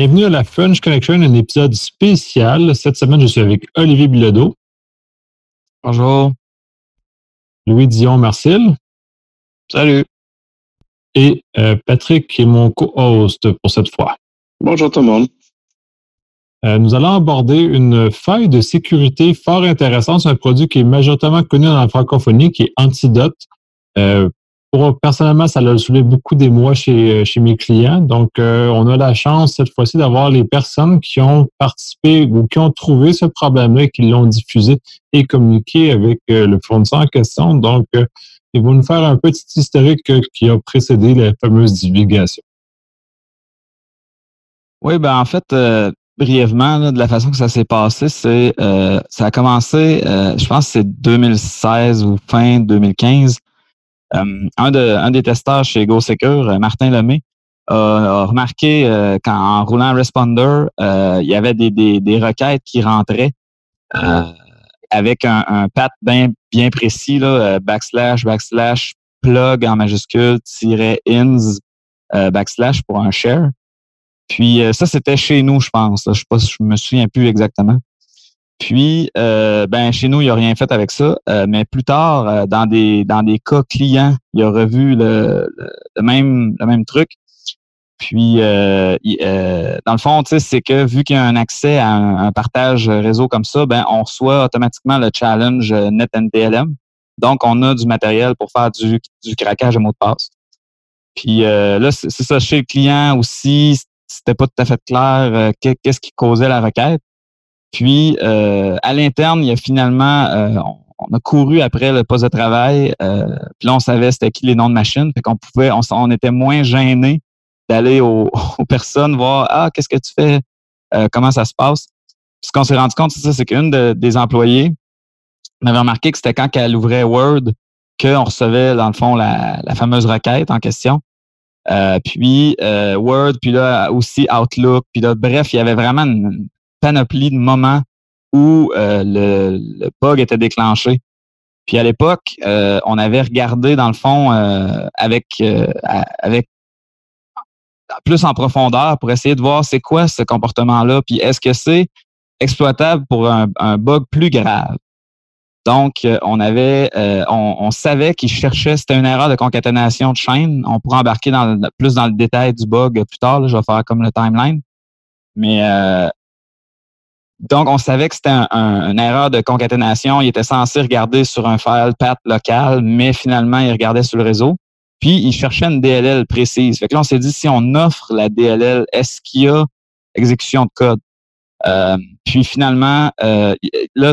Bienvenue à la French Connection, un épisode spécial. Cette semaine, je suis avec Olivier Bilodeau. Bonjour. Louis Dion Marcel. Salut. Et euh, Patrick qui est mon co-host pour cette fois. Bonjour tout le monde. Euh, nous allons aborder une faille de sécurité fort intéressante. C'est un produit qui est majoritairement connu dans la francophonie, qui est Antidote. Euh, pour, personnellement, ça a soulevé beaucoup d'émoi chez, chez mes clients. Donc, on a la chance cette fois-ci d'avoir les personnes qui ont participé ou qui ont trouvé ce problème-là et qui l'ont diffusé et communiqué avec le fournisseur en question. Donc, ils vont nous faire un petit historique qui a précédé la fameuse divulgation. Oui, ben en fait, brièvement, de la façon que ça s'est passé, c'est euh, ça a commencé, euh, je pense que c'est 2016 ou fin 2015. Euh, un, de, des testeurs chez GoSecure, Martin Lemay, a, remarqué qu'en roulant Responder, il y avait des, requêtes qui rentraient avec un, un path bien, précis, là, backslash, backslash, plug en majuscule, tiret ins, backslash pour un share. Puis euh, ça, c'était chez nous, je pense. Je sais je me souviens plus exactement. Puis, euh, ben chez nous, il a rien fait avec ça. Euh, mais plus tard, dans des dans des cas clients, il a revu le, le, même le même truc. Puis, dans le fond, c'est que vu qu'il y a un accès à un, partage réseau comme ça, ben on reçoit automatiquement le challenge NetNTLM. Donc, on a du matériel pour faire du, du craquage de mots de passe. Puis là, c'est ça, chez le client aussi, c'était pas tout à fait clair euh, qu'est-ce qui causait la requête. Puis euh, à l'interne, il y a finalement euh, on, a couru après le poste de travail. puis là, on savait c'était qui les noms de machines. Fait qu'on pouvait, on, était moins gêné d'aller aux, personnes voir Ah, qu'est-ce que tu fais? comment ça se passe? ce qu'on s'est rendu compte, c'est ça, c'est qu'une des employés m'avait remarqué que c'était quand elle ouvrait Word qu'on recevait, dans le fond, la fameuse requête en question. Euh, puis euh, Word, puis là aussi Outlook, puis là, bref, il y avait vraiment une panoplie de moments où euh, le, bug était déclenché. Puis à l'époque, on avait regardé dans le fond avec avec plus en profondeur pour essayer de voir c'est quoi ce comportement-là, puis est-ce que c'est exploitable pour un, bug plus grave? Donc, euh, on avait, euh, on, savait qu'il cherchait, c'était une erreur de concaténation de chaîne. On pourra embarquer plus dans le détail du bug plus tard. je vais faire comme le timeline. Mais euh, donc, on savait que c'était une erreur de concaténation. Il était censé regarder sur un file path local, mais finalement, il regardait sur le réseau. Puis, il cherchait une DLL précise. Fait que là, on s'est dit, si on offre la DLL, est-ce qu'il y a exécution de code? puis finalement, là,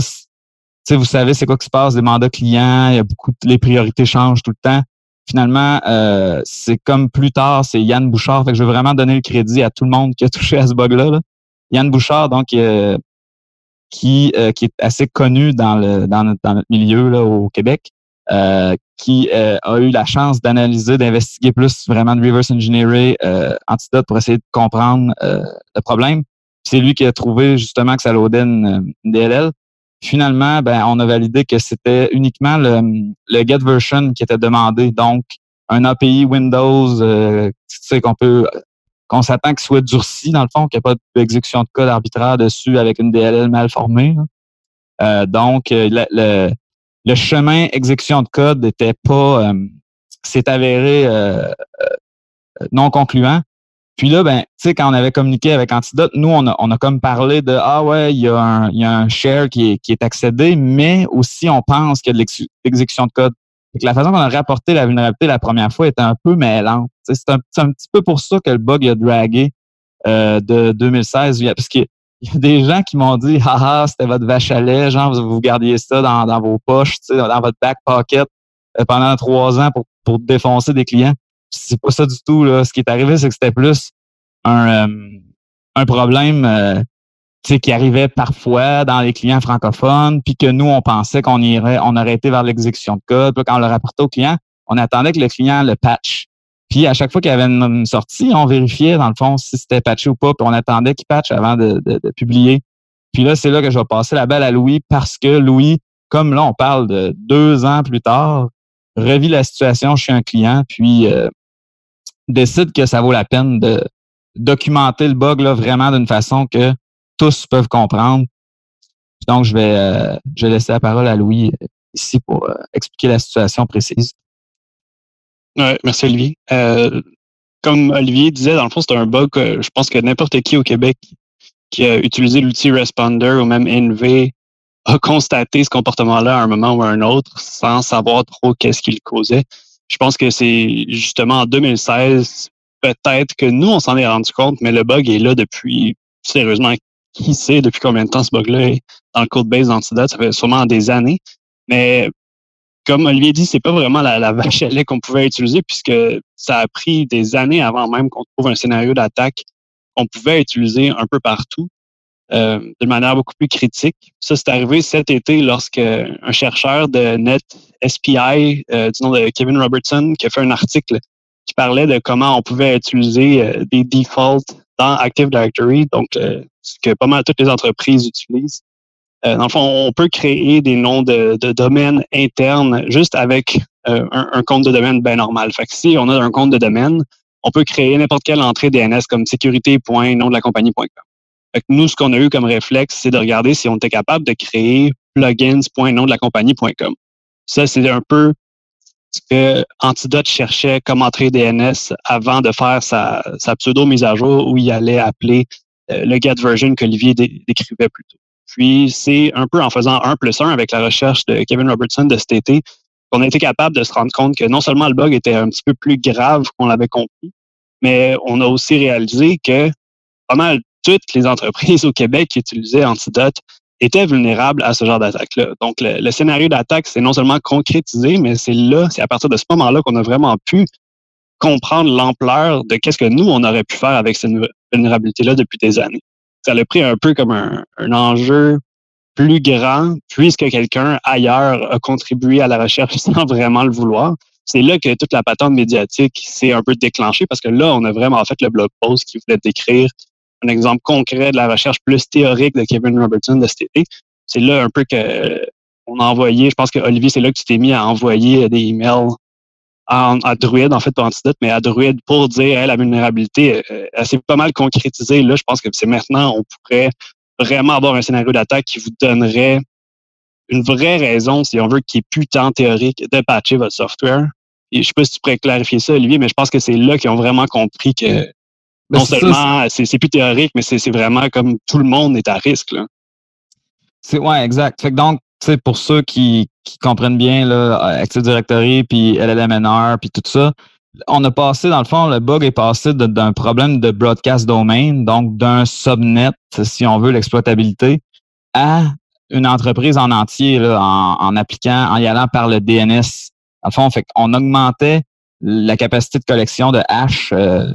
sais, vous savez c'est quoi qui se passe, des mandats clients, il y a beaucoup les priorités changent tout le temps. Finalement, euh, c'est comme plus tard, c'est Yann Bouchard. Fait que je veux vraiment donner le crédit à tout le monde qui a touché à ce bug-là. Yann Bouchard, donc euh, qui, euh, qui est assez connu dans le dans notre, dans notre milieu là, au Québec, qui a eu la chance d'analyser, d'investiguer plus vraiment de reverse engineering antidote pour essayer de comprendre le problème. C'est lui qui a trouvé justement que ça loadait une DLL. Finalement, ben, on a validé que c'était uniquement le, get version qui était demandé. Donc, un API Windows, euh, tu sais, qu'on peut, qu'on s'attend qu'il soit durci, dans le fond, qu'il n'y a pas d'exécution de code arbitraire dessus avec une DLL mal formée. Euh, donc, euh, le, le, chemin exécution de code n'était pas, s'est avéré non concluant. Puis là, ben, tu sais, quand on avait communiqué avec Antidote, nous, on a, on a comme parlé de Ah ouais, il y a un, y a un share qui est, qui est accédé, mais aussi on pense qu'il y a de l'exécution de code. Et la façon qu'on a rapporté la vulnérabilité la première fois était un peu mêlante. C'est un, un, petit peu pour ça que le bug a dragué euh, de 2016. Parce qu'il y a des gens qui m'ont dit Ah ah, c'était votre vache à lait, genre vous, vous gardiez ça dans, dans vos poches, dans votre back pocket euh, pendant trois ans pour, pour défoncer des clients c'est pas ça du tout. Là. Ce qui est arrivé, c'est que c'était plus un, euh, un problème euh, qui arrivait parfois dans les clients francophones, puis que nous, on pensait qu'on irait, on aurait été vers l'exécution de code. Puis quand on le rapportait au client, on attendait que le client le patch. Puis à chaque fois qu'il y avait une, sortie, on vérifiait dans le fond si c'était patché ou pas, puis on attendait qu'il patch avant de, de, publier. Puis là, c'est là que je vais passer la balle à Louis parce que Louis, comme là, on parle de deux ans plus tard, revit la situation chez un client, puis euh, décide que ça vaut la peine de, documenter le bug là, vraiment d'une façon que tous peuvent comprendre. Donc, je vais, euh, je vais laisser la parole à Louis euh, ici pour expliquer la situation précise. Ouais, merci Olivier. comme Olivier disait, dans le fond, c'est un bug que je pense que n'importe qui au Québec qui a utilisé l'outil Responder ou même NV a constaté ce comportement-là à un moment ou à un autre sans savoir trop qu'est-ce qui le causait. Je pense que c'est justement en 2016, peut-être que nous, on s'en est rendu compte, mais le bug est là depuis, sérieusement, qui sait depuis combien de temps ce bug-là est dans le code base d'Antidote? Ça fait sûrement des années. Mais comme Olivier dit, c'est pas vraiment la, vache à lait qu'on pouvait utiliser puisque ça a pris des années avant même qu'on trouve un scénario d'attaque qu'on pouvait utiliser un peu partout. Euh, de manière beaucoup plus critique. Ça, c'est arrivé cet été lorsque un chercheur de Net SPI, euh, du nom de Kevin Robertson, qui a fait un article qui parlait de comment on pouvait utiliser euh, des defaults dans Active Directory, donc ce que pas mal toutes les entreprises utilisent. Dans le fond, on peut créer des noms de, de domaine internes juste avec un, un, compte de domaine bien normal. Fait que si on a un compte de domaine, on peut créer n'importe quelle entrée DNS comme sécurité.nom de la compagnie.com nous, ce qu'on a eu comme réflexe, c'est de regarder si on était capable de créer plugins.nom de la compagnie.com. Ça, c'est un peu ce que Antidote cherchait comme entrée DNS avant de faire sa, pseudo mise à jour où il allait appeler euh, le get version qu'Olivier décrivait plus tôt. Puis, c'est un peu en faisant un plus un avec la recherche de Kevin Robertson de cet été qu'on a été capable de se rendre compte que non seulement le bug était un petit peu plus grave qu'on l'avait compris, mais on a aussi réalisé que pas mal toutes les entreprises au Québec qui utilisaient Antidote étaient vulnérables à ce genre d'attaque-là. Donc, le, scénario d'attaque, c'est non seulement concrétisé, mais c'est là, c'est à partir de ce moment-là qu'on a vraiment pu comprendre l'ampleur de qu'est-ce que nous, on aurait pu faire avec cette vulnérabilité-là depuis des années. Ça l'a pris un peu comme un, enjeu plus grand, puisque quelqu'un ailleurs a contribué à la recherche sans vraiment le vouloir. C'est là que toute la patente médiatique s'est un peu déclenchée parce que là, on a vraiment fait le blog post qui voulait décrire un exemple concret de la recherche plus théorique de Kevin Robertson de cet été. C'est là un peu que on a envoyé, je pense que Olivier, c'est là que tu t'es mis à envoyer des emails à, à Druid, en fait, pas Antidote, mais à Druid pour dire la vulnérabilité, euh, elle s'est pas mal concrétisée. Là, je pense que c'est maintenant, on pourrait vraiment avoir un scénario d'attaque qui vous donnerait une vraie raison, si on veut, qui est plus tant théorique, de patcher votre software. Et je sais pas si tu pourrais clarifier ça, Olivier, mais je pense que c'est là qu'ils ont vraiment compris que ben, non seulement c'est plus théorique, mais c'est vraiment comme tout le monde est à risque. Là. C'est ouais, exact. Fait que donc, pour ceux qui, qui comprennent bien là, Active Directory, puis LLMNR, puis tout ça, on a passé, dans le fond, le bug est passé d'un problème de broadcast domain, donc d'un subnet, si on veut, l'exploitabilité, à une entreprise en entier là, en, appliquant, en y allant par le DNS. Dans le fond, fait qu'on augmentait la capacité de collection de hash euh,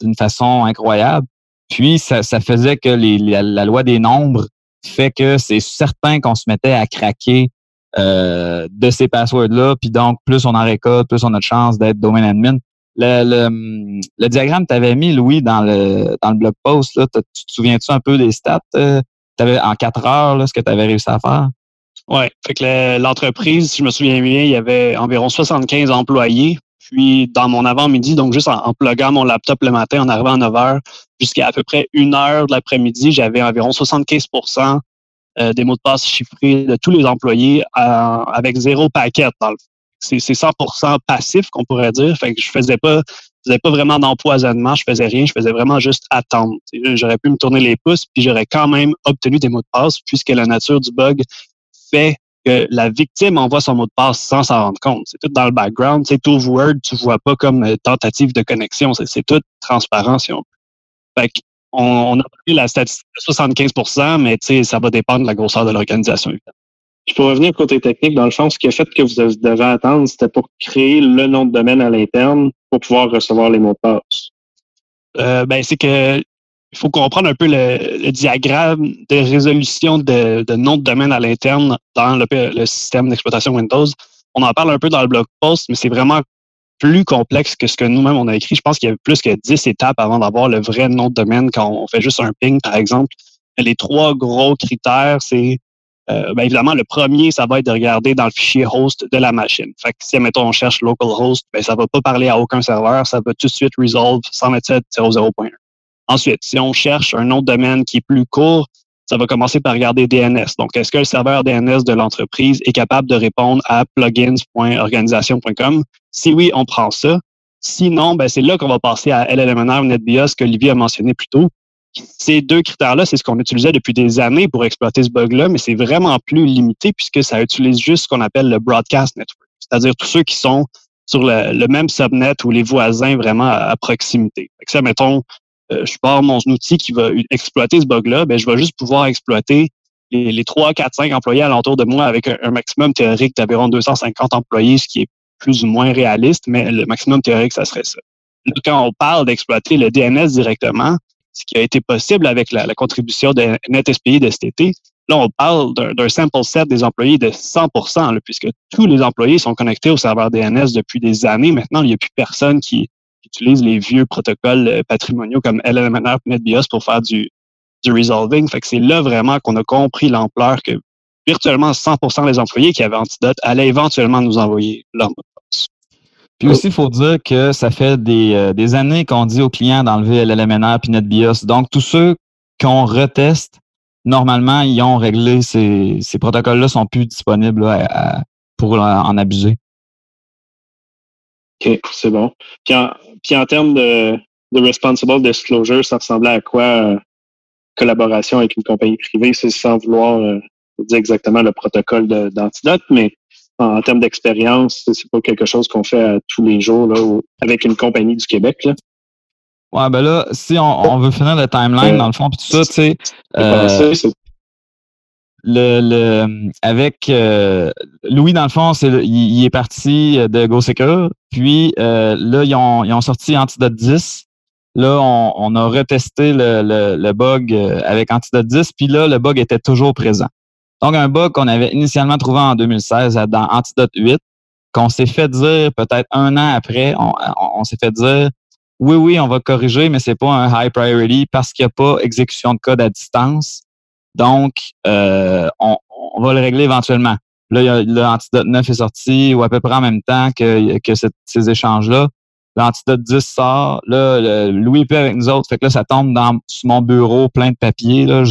d'une façon incroyable. Puis, ça, ça faisait que les, la, loi des nombres fait que c'est certain qu'on se mettait à craquer euh, de ces passwords-là. Puis donc, plus on en récolte, plus on a de chance d'être domain admin. Le, le, le diagramme que tu avais mis, Louis, dans le, dans le blog post, là, tu te souviens-tu un peu des stats? Euh, avais, en quatre heures, là, ce que tu avais réussi à faire? Oui, fait que l'entreprise, si je me souviens bien, il y avait environ 75 employés. Puis dans mon avant-midi, donc juste en, en mon laptop le matin, en arrivant à 9 heures, jusqu'à à peu près une heure de l'après-midi, j'avais environ 75 euh, des mots de passe chiffrés de tous les employés euh, avec zéro paquet dans le c'est 100% passif qu'on pourrait dire. Fait que je faisais pas je faisais pas vraiment d'empoisonnement, je faisais rien, je faisais vraiment juste attendre. J'aurais pu me tourner les pouces, puis j'aurais quand même obtenu des mots de passe, puisque la nature du bug fait que la victime envoie son mot de passe sans s'en rendre compte. C'est tout dans le background. C'est tout Word, tu vois pas comme euh, tentative de connexion. C'est tout transparent si on peut. Fait on, a pris la statistique de 75% mais ça va dépendre de la grosseur de l'organisation. Je peux revenir côté technique. Dans le fond, ce qui a fait que vous devez attendre, c'était pour créer le nom de domaine à l'interne pour pouvoir recevoir les mots de passe. Euh, ben, c'est que il faut comprendre un peu le, diagramme de résolution de, de, nom de domaine à l'interne dans le, système d'exploitation Windows. On en parle un peu dans le blog post, mais c'est vraiment plus complexe que ce que nous-mêmes on a écrit. Je pense qu'il y a plus que 10 étapes avant d'avoir le vrai nom de domaine quand on fait juste un ping, par exemple. Les trois gros critères, c'est euh, ben évidemment, le premier, ça va être de regarder dans le fichier host de la machine. Fait que si, mettons, on cherche localhost, ben, ça va pas parler à aucun serveur, ça va tout de suite resolve 127.0.1. Ensuite, si on cherche un nom de domaine qui est plus court, ça va commencer par regarder DNS. Donc, est-ce que le serveur DNS de l'entreprise est capable de répondre à plugins.organisation.com? Si oui, on prend ça. Sinon, ben, c'est là qu'on va passer à LLMNR NetBIOS que Olivier a mentionné plus tôt. Ces deux critères-là, c'est ce qu'on utilisait depuis des années pour exploiter ce bug-là, mais c'est vraiment plus limité puisque ça utilise juste ce qu'on appelle le broadcast network, c'est-à-dire tous ceux qui sont sur le, même subnet ou les voisins vraiment à, proximité. Fait que ça, mettons, euh, je pars mon outil qui va exploiter ce bug-là, ben, je vais juste pouvoir exploiter les, les 3, 4, 5 employés alentour de moi avec un, maximum théorique d'environ 250 employés, ce qui est plus ou moins réaliste, mais le maximum théorique, ça serait ça. Quand on parle d'exploiter le DNS directement, ce qui a été possible avec la, contribution de NetSPI de cet été, là, on parle d'un sample set des employés de 100% puisque tous les employés sont connectés au serveur DNS depuis des années. Maintenant, il n'y a plus personne qui, utilise les vieux protocoles euh, patrimoniaux comme LLMNR et NetBIOS pour faire du, du resolving. Fait que c'est là vraiment qu'on a compris l'ampleur que virtuellement 100% des employés qui avaient Antidote allaient éventuellement nous envoyer leur mot de passe. Puis aussi, il faut dire que ça fait des, euh, des années qu'on dit aux clients d'enlever LLMNR et NetBIOS. Donc, tous ceux qu'on reteste, normalement, ils ont réglé ces, ces protocoles-là, sont plus disponibles pour en abuser. OK, c'est bon. Puis en, puis en termes de, de responsible disclosure, ça ressemblait à quoi euh, collaboration avec une compagnie privée? C'est sans vouloir euh, dire exactement le protocole d'antidote, mais en, termes d'expérience, c'est pas quelque chose qu'on fait tous les jours là, avec une compagnie du Québec. Là. Ouais, ben là, si on, veut finir le timeline, euh, dans le fond, puis tout ça, tu sais, euh, le, le, avec euh, Louis, dans le fond, c'est il, est parti de GoSecure. Puis euh, là, ils ont, ils ont sorti Antidote 10. Là, on, on a retesté le, le, le, bug euh, avec Antidote 10. Puis là, le bug était toujours présent. Donc, un bug qu'on avait initialement trouvé en 2016 dans Antidote 8, qu'on s'est fait dire peut-être un an après, on, s'est fait dire oui, oui, on va corriger, mais c'est pas un high priority parce qu'il n'y a pas exécution de code à distance. Donc, euh, on, va le régler éventuellement. Là, l'Antidote 9 est sorti ou à peu près en même temps que, que ces échanges-là. L'Antidote 10 sort. Là, Louis est plus avec nous autres. Fait que là, ça tombe dans mon bureau plein de papiers. Là.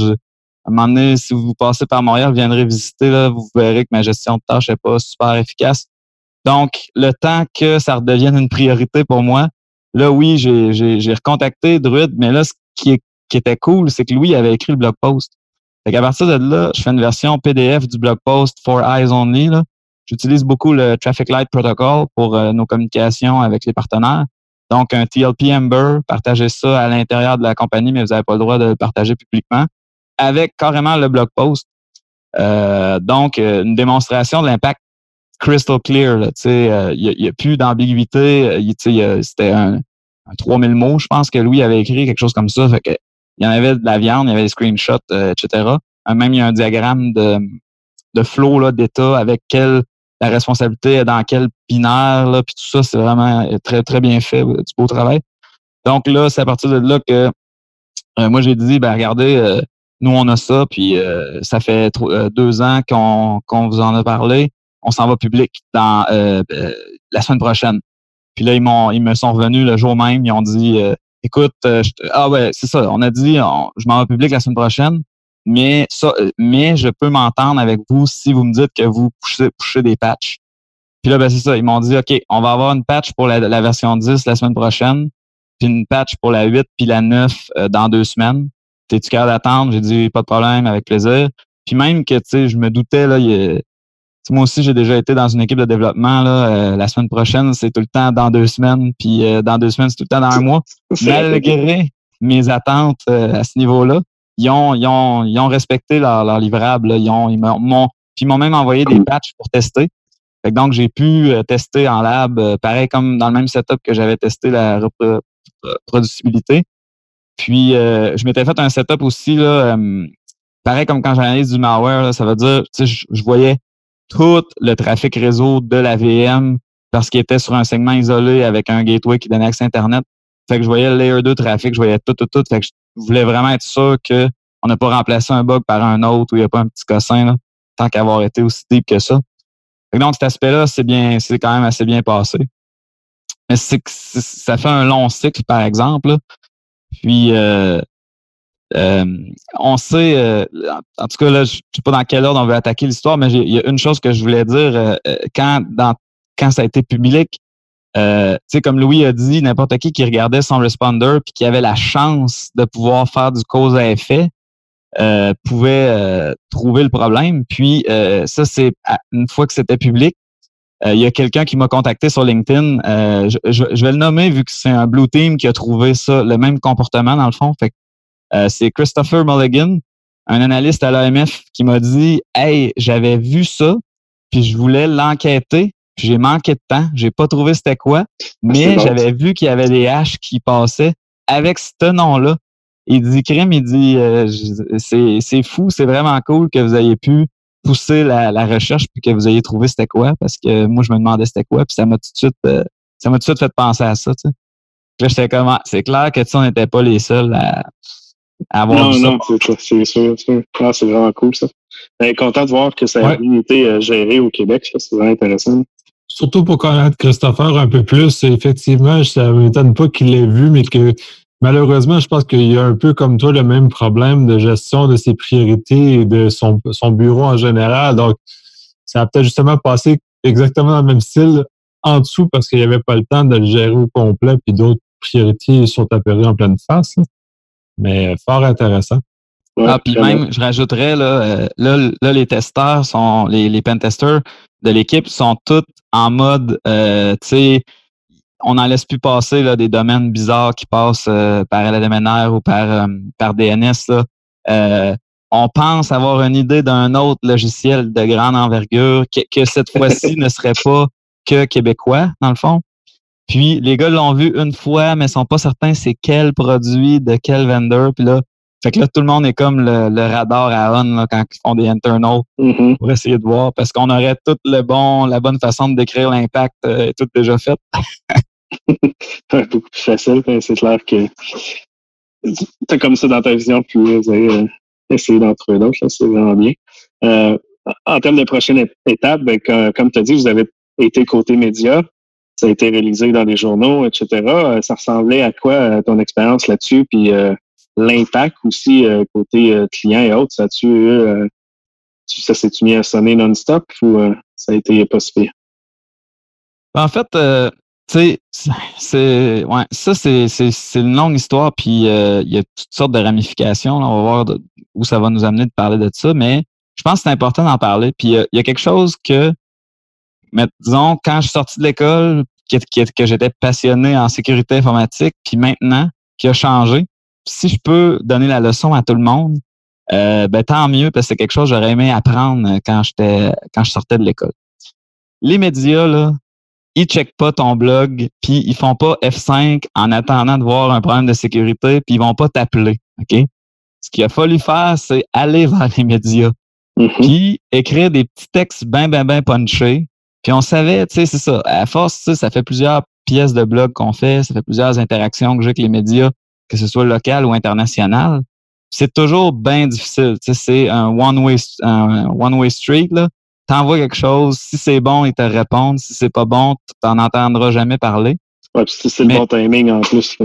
Un moment donné, si vous passez par Montréal, vous viendrez visiter, là, vous verrez que ma gestion de tâches n'est pas super efficace. Donc, le temps que ça redevienne une priorité pour moi, là, oui, j'ai recontacté Druid, mais là, ce qui, était cool, c'est que Louis avait écrit le blog post. Fait qu'à partir de là, je fais une version PDF du blog post for eyes only. J'utilise beaucoup le Traffic Light Protocol pour euh, nos communications avec les partenaires. Donc, un TLP Ember, partagez ça à l'intérieur de la compagnie, mais vous n'avez pas le droit de le partager publiquement, avec carrément le blog post. Euh, donc, euh, une démonstration de l'impact crystal clear. Il n'y a, a, plus d'ambiguïté. C'était un, un 3000 mots, je pense que Louis avait écrit quelque chose comme ça. Fait que il y en avait de la viande, il y avait des screenshots, euh, etc. Euh, même il y a un diagramme de, de flow d'état avec quelle la responsabilité est dans quel binaire, là, puis tout ça, c'est vraiment très, très bien fait, du beau travail. Donc là, c'est à partir de là que euh, moi j'ai dit, ben regardez, nous on a ça, puis ça fait deux ans qu'on qu'on vous en a parlé. On s'en va public dans la semaine prochaine. Puis là, ils m'ont ils me sont revenus le jour même, ils ont dit écoute, euh, ah ouais, c'est ça, on a dit, je m'en vais public la semaine prochaine, mais ça, euh, mais je peux m'entendre avec vous si vous me dites que vous poussez, des patchs. Puis là, ben c'est ça, ils m'ont dit, OK, on va avoir une patch pour la, version 10 la semaine prochaine, puis une patch pour la 8 puis la 9 euh, dans deux semaines. T'es-tu capable d'attendre? J'ai dit, pas de problème, avec plaisir. Puis même que, tu sais, je me doutais, là, il, moi aussi, j'ai déjà été dans une équipe de développement. Là, euh, la semaine prochaine, c'est tout le temps dans deux semaines, puis euh, dans deux semaines, c'est tout le temps dans un mois. Malgré mes attentes euh, à ce niveau-là, ils ont, ils ont, ils ont respecté leur, leur livrable. Ils ont, ils m'ont, puis ils m'ont même envoyé des patchs pour tester. Fait donc, j'ai pu tester en lab, pareil comme dans le même setup que j'avais testé la reproducibilité. Puis, je m'étais fait un setup aussi, là, pareil comme quand j'analyse du malware, ça veut dire, tu sais, je voyais tout le trafic réseau de la VM parce qu'il était sur un segment isolé avec un gateway qui donnait accès à Internet. Fait que je voyais le layer 2 trafic, je voyais tout, tout, tout. Fait que je voulais vraiment être sûr qu'on n'a pas remplacé un bug par un autre ou il n'y a pas un petit cossin, là, tant qu'avoir été aussi deep que ça. Fait donc, cet aspect-là, c'est bien, c'est quand même assez bien passé. Mais c'est ça fait un long cycle, par exemple. Puis, euh, euh, on sait, euh, en tout cas, là, je ne sais pas dans quel ordre on veut attaquer l'histoire, mais il y a une chose que je voulais dire quand, dans, quand ça a été public. Euh, tu sais, comme Louis a dit, n'importe qui qui regardait son responder puis qui avait la chance de pouvoir faire du cause à effet euh, pouvait trouver le problème. Puis ça, c'est une fois que c'était public, il y a quelqu'un qui m'a contacté sur LinkedIn. Je, je, vais le nommer vu que c'est un Blue Team qui a trouvé ça, le même comportement dans le fond. Fait euh, c'est Christopher Mulligan, un analyste à l'AMF, qui m'a dit Hey, j'avais vu ça, puis je voulais l'enquêter, puis j'ai manqué de temps, j'ai pas trouvé c'était quoi, ah, mais j'avais vu qu'il y avait des haches qui passaient avec ce nom-là. Il dit Crime, il dit euh, c'est fou, c'est vraiment cool que vous ayez pu pousser la, recherche puis que vous ayez trouvé c'était quoi, parce que moi je me demandais c'était quoi, puis ça m'a tout de suite euh, ça m'a tout de suite fait penser à ça. Tu sais. Là, j'étais comme ah, c'est clair que tu on n'était pas les seuls à, non, non, c'est sûr, sûr. Ah, c'est vraiment cool, ça. Ben, content de voir que ça a été euh, géré au Québec, c'est vraiment intéressant. Surtout pour connaître Christopher un peu plus, effectivement, ça ne m'étonne pas qu'il l'ait vu, mais que malheureusement, je pense qu'il y a un peu comme toi le même problème de gestion de ses priorités et de son, son bureau en général. Donc, ça a peut-être justement passé exactement dans le même style en dessous parce qu'il n'y avait pas le temps de le gérer au complet, puis d'autres priorités sont apparues en pleine face mais fort intéressant. ah, puis même, je rajouterais, là, euh, là, là, les testeurs sont, les, les pentesters de l'équipe sont tous en mode, euh, tu sais, on n'en laisse plus passer là, des domaines bizarres qui passent euh, par LDMNR ou par, euh, par DNS. Là. on pense avoir une idée d'un autre logiciel de grande envergure que, que cette fois-ci ne serait pas que québécois, dans le fond. Puis les gars l'ont vu une fois, mais sont pas certains c'est quel produit, de quel vendor. Puis là, fait que là, tout le monde est comme le, radar à on quand ils font des internals mm-hmm. pour essayer de voir, parce qu'on aurait tout le bon, la bonne façon de décrire l'impact euh, tout déjà fait. Beaucoup plus facile, hein, c'est clair que c'est comme ça dans ta vision, puis vous allez euh, essayer d'en trouver d'autres, c'est vraiment bien. Euh, en termes de prochaine étape, ben, comme tu as dit, vous avez été côté média ça a été réalisé dans les journaux, etc. Euh, ça ressemblait à quoi euh, ton expérience là-dessus? Puis euh, l'impact aussi côté client et autres, ça tu ça s'est-tu mis à sonner non-stop ou ça a été pas ben, En fait, tu sais, c'est ouais, ça c'est c'est une longue histoire puis il y a toutes sortes de ramifications. on va voir où ça va nous amener de parler de ça, mais je pense que c'est important d'en parler. Puis il y a quelque chose que mais disons, quand je suis sorti de l'école, que, que, j'étais passionné en sécurité informatique, puis maintenant, qui a changé, si je peux donner la leçon à tout le monde, euh, ben, tant mieux, parce que c'est quelque chose que j'aurais aimé apprendre quand j'étais quand je sortais de l'école. Les médias, là, ils checkent pas ton blog, puis ils font pas F5 en attendant de voir un problème de sécurité, puis ils vont pas t'appeler. OK? Ce qu'il a fallu faire, c'est aller vers les médias. Mm-hmm. Puis écrire des petits textes bien, bien, bien punchés, puis on savait, tu sais, c'est ça. À force, ça fait plusieurs pièces de blog qu'on fait, ça fait plusieurs interactions que j'ai avec les médias, que ce soit local ou international. C'est toujours bien difficile. Tu sais, c'est un one-way un one-way street. Là. T'envoies quelque chose, si c'est bon, ils te répondent. Si c'est pas bon, tu t'en entendras jamais parler. Ouais, puis c'est le bon timing en plus.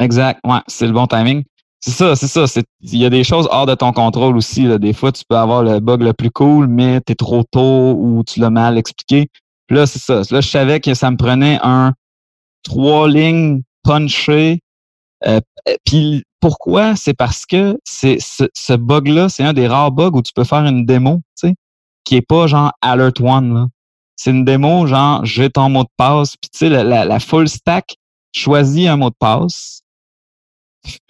Exact, ouais, c'est le bon timing. C'est ça, c'est ça. Il y a des choses hors de ton contrôle aussi. Là. Des fois, tu peux avoir le bug le plus cool, mais tu es trop tôt ou tu l'as mal expliqué. Puis là, c'est ça. Là, je savais que ça me prenait un trois lignes punché. Euh, puis pourquoi? C'est parce que c'est ce, ce bug-là, c'est un des rares bugs où tu peux faire une démo, tu sais, qui est pas genre alert one. C'est une démo genre j'ai ton mot de passe. Puis tu sais, la, la, la full stack choisis un mot de passe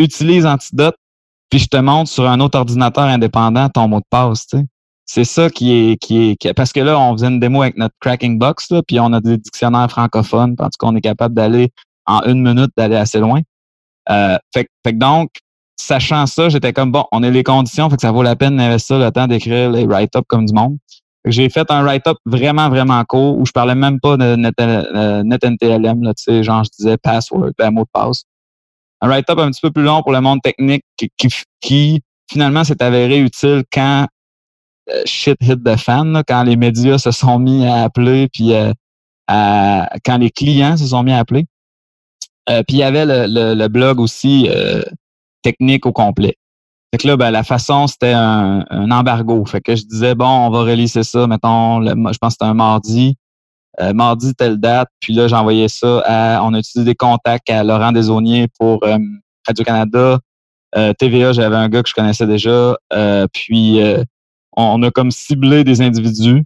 utilise Antidote, puis je te montre sur un autre ordinateur indépendant ton mot de passe. C'est ça qui est, qui est, parce que là, on faisait une démo avec notre cracking box, là, puis on a des dictionnaires francophones, parce qu'on est capable d'aller en une minute, d'aller assez loin. Euh, fait, fait donc, sachant ça, j'étais comme bon, on a les conditions, fait que ça vaut la peine d'investir le temps d'écrire les write-up comme du monde. J'ai fait un write-up vraiment, vraiment court où je parlais même pas de net, euh, NetNTLM, là, tu sais, genre je disais password, ben, mot de passe un write-up un petit peu plus long pour le monde technique qui, finalement s'est avéré utile quand euh, shit hit the fan, quand les médias se sont mis à appeler, puis euh, quand les clients se sont mis à appeler. Euh, puis il y avait le, blog aussi euh, technique au complet. Fait que là, ben, la façon, c'était un, un, embargo. Fait que je disais, bon, on va relisser ça, mettons, le, je pense que c'était un mardi. Euh, mardi, telle date. Puis là, j'envoyais ça à. On a utilisé des contacts à Laurent Desauniers pour Radio-Canada. TVA, j'avais un gars que je connaissais déjà. puis on a comme ciblé des individus.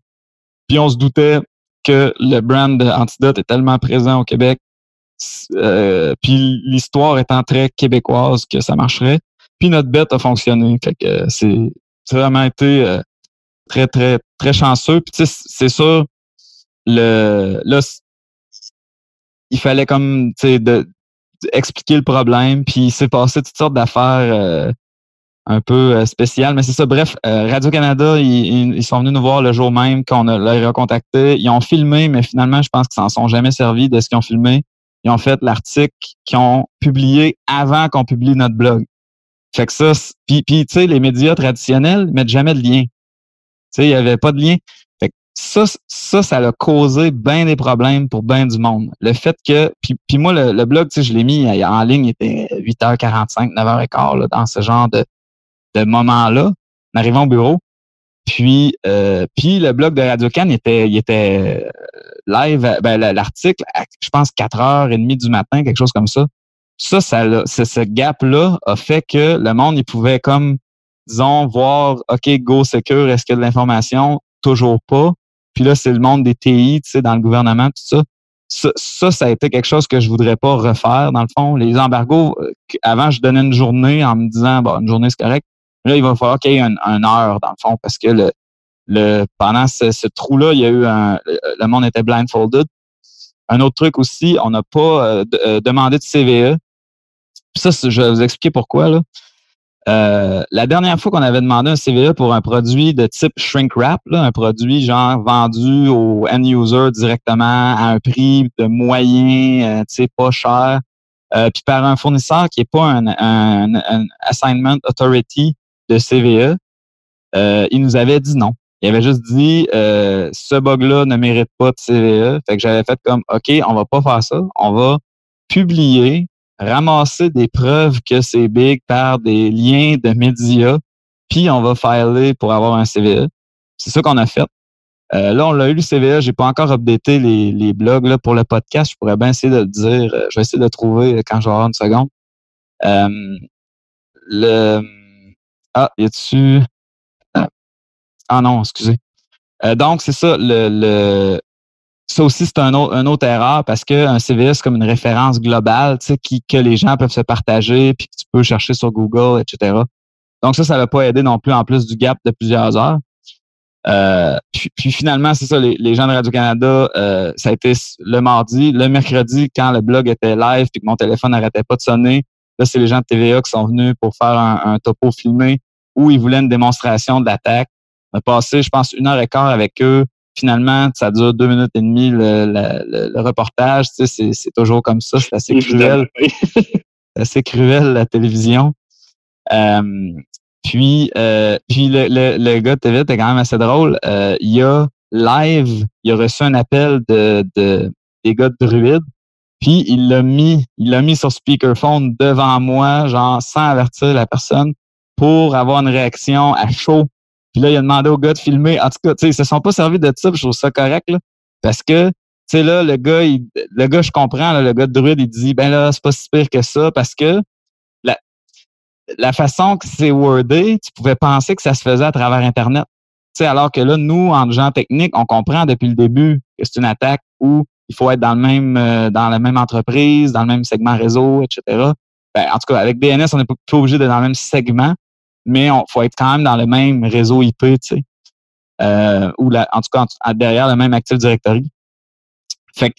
Puis on se doutait que le brand Antidote est tellement présent au Québec, euh, puis l'histoire étant très québécoise que ça marcherait. Puis notre bête a fonctionné. Fait que c'est vraiment été euh, très, très, très chanceux. Puis c'est sûr, le là, il fallait comme de, expliquer le problème. Puis il s'est passé toutes sortes d'affaires euh, un peu euh, spécial. Mais c'est ça. Bref, euh, Radio-Canada, ils, sont venus nous voir le jour même qu'on a les recontacté. Ils ont filmé, mais finalement, je pense qu'ils s'en sont jamais servis de ce qu'ils ont filmé. Ils ont fait l'article qu'ils ont publié avant qu'on publie notre blog. Fait que ça, puis, tu sais, les médias traditionnels mettent jamais de lien. Tu sais, il y avait pas de lien. Fait que ça, ça, ça a causé bien des problèmes pour bien du monde. Le fait que, puis, puis moi, le, blog, tu sais, je l'ai mis en ligne, il était 8h45, 9h15, là, dans ce genre de, de moment-là, en arrivant au bureau. Puis, euh, puis le blog de Radio Can était, il était euh, live, ben, l'article, je pense 4h30 du matin, quelque chose comme ça. Ça, ça ce gap-là a fait que le monde, il pouvait comme, disons, voir, OK, Go Secure, est-ce qu'il y a de l'information? Toujours pas. Puis là, c'est le monde des TI, tu sais, dans le gouvernement, tout ça. ça. Ça, a été quelque chose que je voudrais pas refaire, dans le fond. Les embargos, euh, avant, je donnais une journée en me disant, bon, une journée, c'est correct. Là, il va falloir qu'il y ait une, heure, dans le fond, parce que le, le pendant ce, trou-là, il y a eu un. Le monde était blindfolded. Un autre truc aussi, on n'a pas euh, euh, demandé de CVE. Ça, je vais vous expliquer pourquoi. Là. Euh, la dernière fois qu'on avait demandé un CVE pour un produit de type shrink wrap, là, un produit genre vendu au end user directement à un prix de moyen, tu sais, pas cher, puis par un fournisseur qui n'est pas un, un, assignment authority de CVE, euh, il nous avait dit non. Il avait juste dit euh, ce bug-là ne mérite pas de CVE. Fait que j'avais fait comme OK, on va pas faire ça. On va publier, ramasser des preuves que c'est big par des liens de médias, puis on va filer pour avoir un CVE. C'est ça qu'on a fait. Euh, là, on l'a eu le CVE. J'ai pas encore updaté les, les blogs là, pour le podcast. Je pourrais bien essayer de le dire. Je vais essayer de le trouver quand je vais avoir une seconde. le ah, y a-tu. Ah non, excusez. Euh, donc, c'est ça. Le, le, ça aussi, c'est un autre, une autre erreur parce qu'un CVS, c'est comme une référence globale qui, que les gens peuvent se partager puis que tu peux chercher sur Google, etc. Donc, ça, ça va pas aider non plus en plus du gap de plusieurs heures. Euh, puis, finalement, c'est ça, les, gens de Radio-Canada, euh, ça a été le mardi. Le mercredi, quand le blog était live puis que mon téléphone n'arrêtait pas de sonner, Là, c'est les gens de TVA qui sont venus pour faire un, topo filmé où ils voulaient une démonstration de l'attaque. On a passé, je pense, une heure et quart avec eux. Finalement, ça dure deux minutes et demie le, reportage. Tu sais, c'est toujours comme ça. C'est assez cruel. c'est assez cruel la télévision. Euh, puis, euh, puis le, le, gars de TVA était quand même assez drôle. Euh, il a live, il a reçu un appel de, de des gars de Druide puis il l'a mis, il l'a mis sur speakerphone devant moi, genre sans avertir la personne, pour avoir une réaction à chaud. Puis là, il a demandé au gars de filmer. En tout cas, tu sais, ils se sont pas servis de ça, je trouve ça correct, là, parce que, tu sais, là, le gars, le gars, je comprends, le gars de druide, il dit, ben là, c'est pas si pire que ça, parce que la, la façon que c'est wordé, tu pouvais penser que ça se faisait à travers Internet. Tu sais, alors que là, nous, en gens techniques, on comprend depuis le début que c'est une attaque où il faut être dans le même euh, dans la même entreprise, dans le même segment réseau, etc. Ben, en tout cas, avec DNS, on n'est pas obligé d'être dans le même segment, mais il faut être quand même dans le même réseau IP, tu sais. Euh, ou la, en tout cas derrière le même Active Directory. Fait que,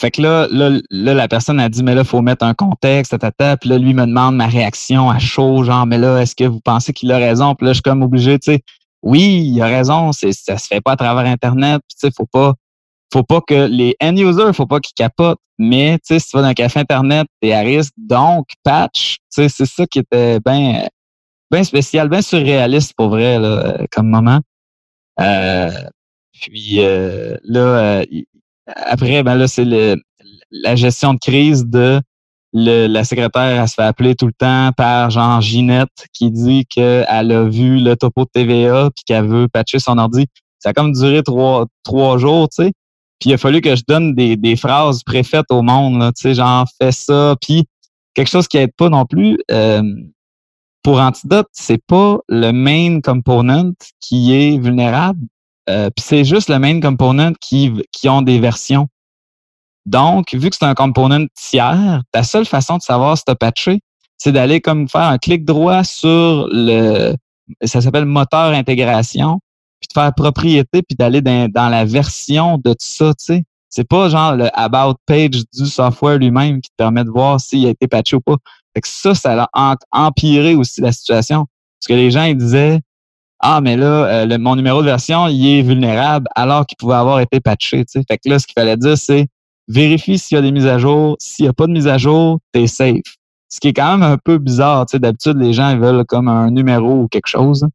fait que là, là, la personne a dit, mais là, il faut mettre un contexte, tata, puis là, lui me demande ma réaction à chaud, genre, mais là, est-ce que vous pensez qu'il a raison? Puis là, je suis comme obligé, tu sais, oui, il a raison, c'est, ça se fait pas à travers Internet, tu sais, faut pas, faut pas que les end users, faut pas qu'ils capotent. Mais tu sais, si tu vas dans un café internet, t'es à risque. Donc, patch, tu sais, c'est ça qui était bien ben spécial, bien surréaliste pour vrai là, comme moment. Euh, puis euh, là, euh, après, ben là, c'est la gestion de crise de la secrétaire, elle se fait appeler tout le temps par genre Ginette qui dit qu'elle a vu le topo de TVA puis qu'elle veut patcher son ordi. Ça a comme duré trois, trois jours, tu sais. Puis il a fallu que je donne des, des phrases préfaites au monde, tu sais, genre fais ça. Puis quelque chose qui aide pas non plus. Euh, pour Antidote, c'est pas le main component qui est vulnérable, euh, puis c'est juste le main component qui, qui ont des versions. Donc, vu que c'est un component tiers, ta seule façon de savoir si tu patché, c'est d'aller comme faire un clic droit sur le, ça s'appelle moteur intégration, puis de faire propriété, puis d'aller dans, dans, la version de tout ça, tu sais. C'est pas genre le about page du software lui-même qui te permet de voir s'il a été patché ou pas. Fait que ça, ça a empiré aussi la situation. Parce que les gens, ils disaient, ah, mais là, euh, le, mon numéro de version, il est vulnérable alors qu'il pouvait avoir été patché. Fait que là, ce qu'il fallait dire, c'est vérifie s'il y a des mises à jour. S'il n'y a pas de mise à jour, t'es safe. Ce qui est quand même un peu bizarre. D'habitude, les gens ils veulent comme un numéro ou quelque chose.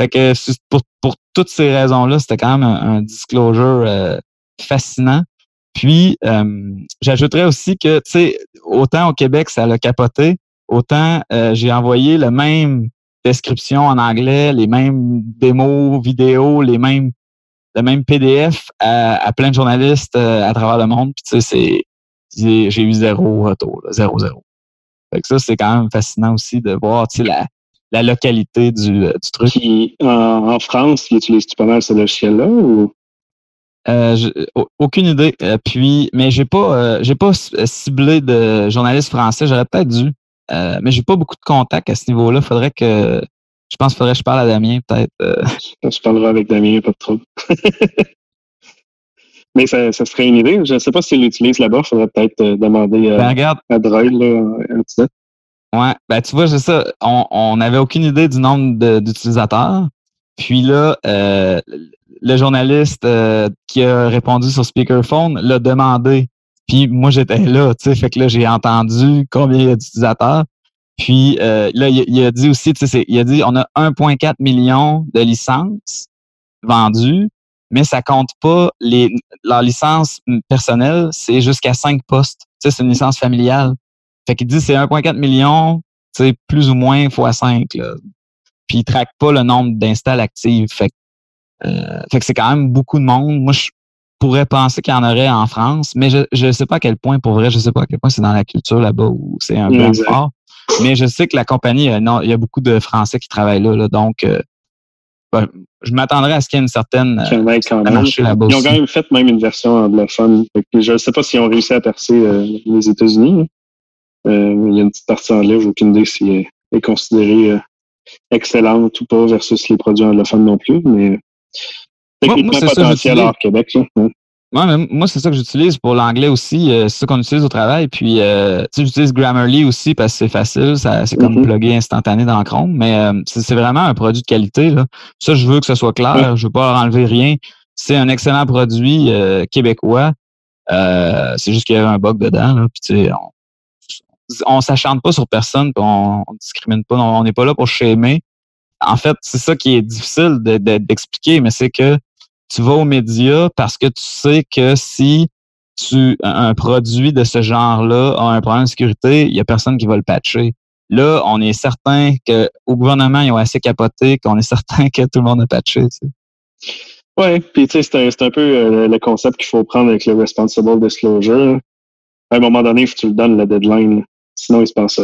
Fait que pour, pour toutes ces raisons-là, c'était quand même un, disclosure euh, fascinant. Puis, euh, j'ajouterais aussi que, tu sais, autant au Québec, ça l'a capoté, autant euh, j'ai envoyé le même description en anglais, les mêmes démos vidéos, les mêmes le même PDF à, plein de journalistes euh, à travers le monde. Puis tu sais, c'est j'ai eu zéro retour, zéro zéro. Fait que ça, c'est quand même fascinant aussi de voir tu sais, la, la localité du, du truc. Puis, en, en France, utilises-tu pas mal ce logiciel-là ou? Euh, aucune idée. Euh, puis, mais j'ai pas, euh, j'ai pas ciblé de journalistes français. J'aurais peut-être dû, mais j'ai pas beaucoup de contacts à ce niveau-là. Faudrait que, je pense, faudrait que je parle à Damien peut-être. Je parlerai avec Damien, pas trop. mais ça, ça, serait une idée. Je ne sais pas s'il l'utilise là-bas. Faudrait peut-être demander à, ben, à Droid, là, Ouais, ben tu vois, c'est ça. On n'avait aucune idée du nombre d'utilisateurs. Puis là, euh, le journaliste euh, qui a répondu sur speakerphone l'a demandé. Puis moi, j'étais là, tu sais, fait que là, j'ai entendu combien il y a d'utilisateurs. Puis euh, là, il, a dit aussi, tu sais, il a dit on a 1,4 million de licences vendues, mais ça compte pas les leur licence personnelle, c'est jusqu'à 5 postes. Tu sais, c'est une licence familiale. Fait qu'il dit c'est 1,4 million, tu sais, plus ou moins fois 5. Là. Puis il traque pas le nombre d'installs actives. Fait que fait que c'est quand même beaucoup de monde. Moi, je pourrais penser qu'il y en aurait en France, mais je ne sais pas à quel point, pour vrai, je sais pas à quel point c'est dans la culture là-bas ou c'est un peu fort. Mais je sais que la compagnie, euh, non, il y a beaucoup de Français qui travaillent là, donc euh, ben, je m'attendrais à ce qu'il y ait une certaine euh, là-bas. Ils ont quand même fait même une version anglophone. je ne sais pas s'ils ont réussi à percer les États-Unis. il y a une petite partie anglais, j'ai aucune idée si elle est considérée excellente ou pas versus les produits anglophones non plus, mais moi, c'est potentiel hors Québec. moi, c'est ça que j'utilise pour l'anglais aussi. Euh, c'est ça qu'on utilise au travail. Puis, euh, j'utilise Grammarly aussi parce que c'est facile. c'est comme mm plugger instantané dans Chrome. Mais euh, c'est vraiment un produit de qualité. Là. Ça, je veux que ce soit clair. Je veux pas enlever rien. C'est un excellent produit québécois. c'est juste qu'il y avait un bug dedans. Là. Puis, on, on s'achante pas sur personne. on, on discrimine pas. On n'est pas là pour shamer en fait, c'est ça qui est difficile d'expliquer, mais c'est que tu vas aux médias parce que tu sais que si un produit de ce genre-là a un problème de sécurité, il y a personne qui va le patcher. Là, on est certain que au gouvernement, ils ont assez capoté qu'on est certain que tout le monde a patché. Oui, puis tu sais, c'est un, peu euh, le concept qu'il faut prendre avec le responsible disclosure. À un moment donné, il faut que tu le donnes le deadline. Sinon, il se passe.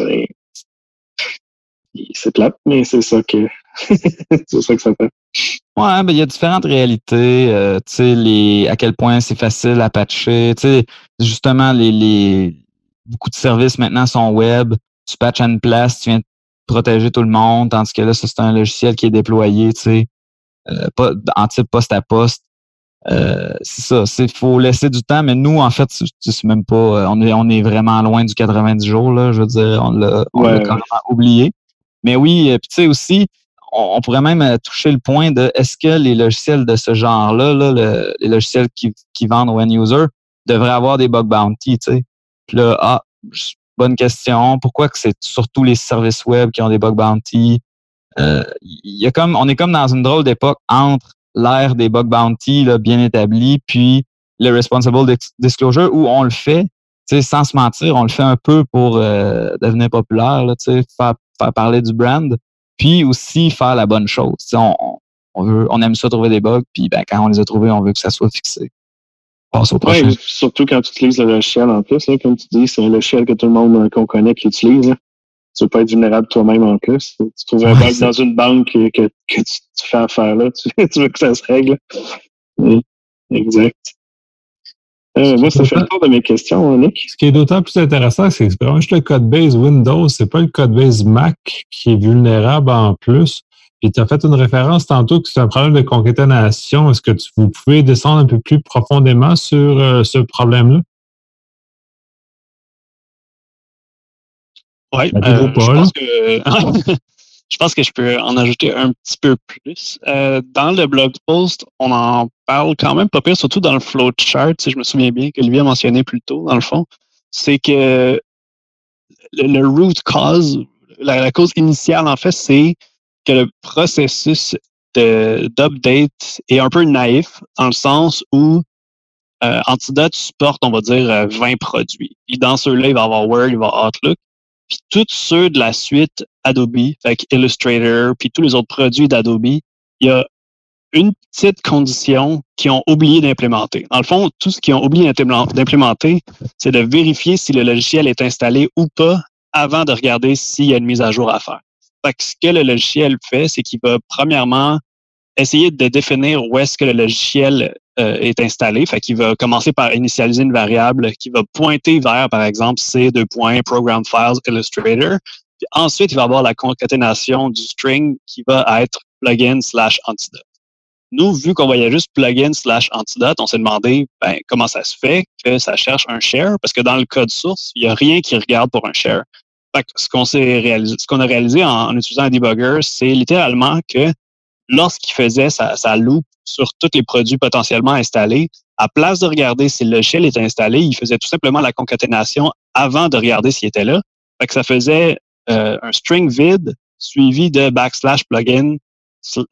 C'est plate, mais c'est ça que c'est ça que ça fait. Ouais, ben il y a différentes réalités. Euh, tu sais, les à quel point c'est facile à patcher. Tu sais, justement, les, les beaucoup de services maintenant sont web. Tu patches à une place, tu viens protéger tout le monde, tandis que là, c'est un logiciel qui est déployé, tu sais, euh, pas, en type poste à poste. Euh, c'est ça, c'est faut laisser du temps, mais nous, en fait, c'est même pas, on est, on est vraiment loin du 90 jours, là, je veux dire, on l'a ouais. oublié. Mais oui, puis tu sais aussi, on, pourrait même euh, toucher le point de est-ce que les logiciels de ce genre-là, là, les logiciels qui, qui vendent aux end-users, devraient avoir des bug bounty, tu sais? Là, ah, bonne question. Pourquoi que c'est surtout les services web qui ont des bug bounty? Euh, y a comme, on est comme dans une drôle d'époque entre l'ère des bug bounty là, bien établi, puis le responsible disclosure où on le fait, sais, sans se mentir, on le fait un peu pour euh, devenir populaire, là, faire, faire parler du brand, puis aussi faire la bonne chose. On, on, veut, on aime ça trouver des bugs, puis ben, quand on les a trouvés, on veut que ça soit fixé. Passe au prochain. surtout quand tu utilises le logiciel en plus, là, comme tu dis, c'est un logiciel que tout le monde euh, qu'on connaît qui utilise. Tu ne veux pas être vulnérable toi-même en plus. Tu trouves un bug dans une banque que, que, tu, fais affaire là, tu, tu, veux que ça se règle. Oui, exact. Euh, moi, ça fait le tour de mes questions, Nick. Ce qui est d'autant plus intéressant, c'est que c'est vraiment juste le code base Windows, c'est pas le code base Mac qui est vulnérable en plus. Puis tu as fait une référence tantôt que c'est un problème de concaténation. Est-ce que tu, vous pouvez descendre un peu plus profondément sur euh, ce problème-là? Oui, euh, je pense que je pense que je peux en ajouter un petit peu plus. Euh, dans le blog post, on en parle quand même pas pire, surtout dans le flowchart, si je me souviens bien, que lui a mentionné plus tôt, dans le fond. C'est que le, root cause, la, cause initiale, en fait, c'est que le processus d'update est un peu naïf, dans le sens où euh, Antidote supporte, on va dire, 20 euh, produits. Et dans ceux-là, il va avoir Word, il va avoir Outlook. Puis tous ceux de la suite Adobe, fait Illustrator, puis tous les autres produits d'Adobe, il y a une petite condition qu'ils ont oublié d'implémenter. Dans le fond, tout ce qu'ils ont oublié d'implémenter, c'est de vérifier si le logiciel est installé ou pas avant de regarder s'il y a une mise à jour à faire. Fait que ce que le logiciel fait, c'est qu'il va premièrement essayer de définir où est-ce que le logiciel euh, est installé. Fait qu'il va commencer par initialiser une variable qui va pointer vers, par exemple, C deux Files Illustrator. Puis ensuite, il va avoir la concaténation du string qui va être plugin slash antidote. Nous, vu qu'on voyait juste plugin slash antidote, on s'est demandé ben, comment ça se fait que ça cherche un share, parce que dans le code source, il n'y a rien qui regarde pour un share. Fait que ce qu'on s'est ce qu'on a réalisé en, utilisant un debugger, c'est littéralement que lorsqu'il faisait sa, sa loupe sur tous les produits potentiellement installés, à place de regarder si le logiciel est installé, il faisait tout simplement la concaténation avant de regarder s'il était là. Fait ça faisait euh, un string vide suivi de backslash plugin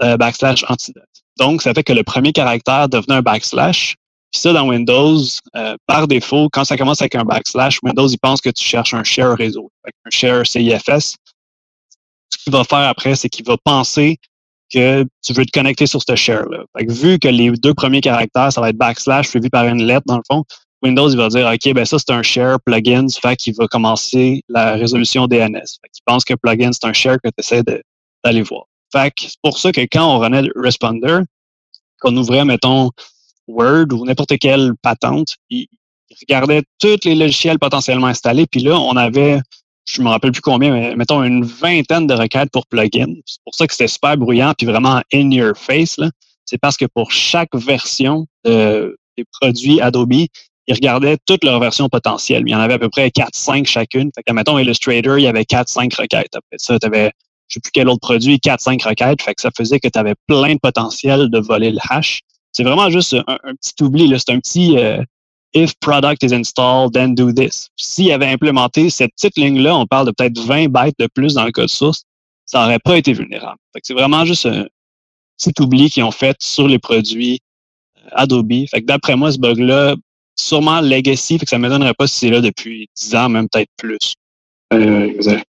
euh, backslash antidote. Donc, ça fait que le premier caractère devenait un backslash. Puis ça, dans Windows, euh, par défaut, quand ça commence avec un backslash, Windows, il pense que tu cherches un share réseau, un share CIFS. Ce qu'il va faire après, c'est qu'il va penser que tu veux te connecter sur ce share-là. vu que les deux premiers caractères, ça va être backslash suivi par une lettre, dans le fond, Windows, il va dire, OK, ben ça, c'est un share plugin, fait qu'il va commencer la résolution DNS. Fait qu'il pense que plugin, c'est un share que tu essaies d'aller voir. Fait que c'est pour ça que quand on renaît Responder, qu'on ouvrait, mettons, Word ou n'importe quelle patente, il regardait tous les logiciels potentiellement installés, puis là, on avait je me rappelle plus combien, mais mettons une vingtaine de requêtes pour plugin. C'est pour ça que c'était super bruyant puis vraiment in your face. C'est parce que pour chaque version des produits Adobe, ils regardaient toutes leurs versions potentielles. Il y en avait à peu près 4-5 chacune. Fait que, mettons, Illustrator, il y avait 4-5 requêtes. Après ça, tu avais, je sais plus quel autre produit, 4-5 requêtes. Fait que ça faisait que tu avais plein de potentiel de voler le hash. C'est vraiment juste un, petit oubli. C'est un petit, euh, if product is installed, then do this. S'il avait implémenté cette petite ligne-là, on parle de peut-être 20 bytes de plus dans le code source, ça n'aurait pas été vulnérable. C'est vraiment juste un petit oubli qu'ils ont fait sur les produits euh, Adobe. Fait que d'après moi, ce bug-là, sûrement legacy, fait que ça ne m'étonnerait pas si c'est là depuis 10 ans, même peut-être plus. Euh, exact.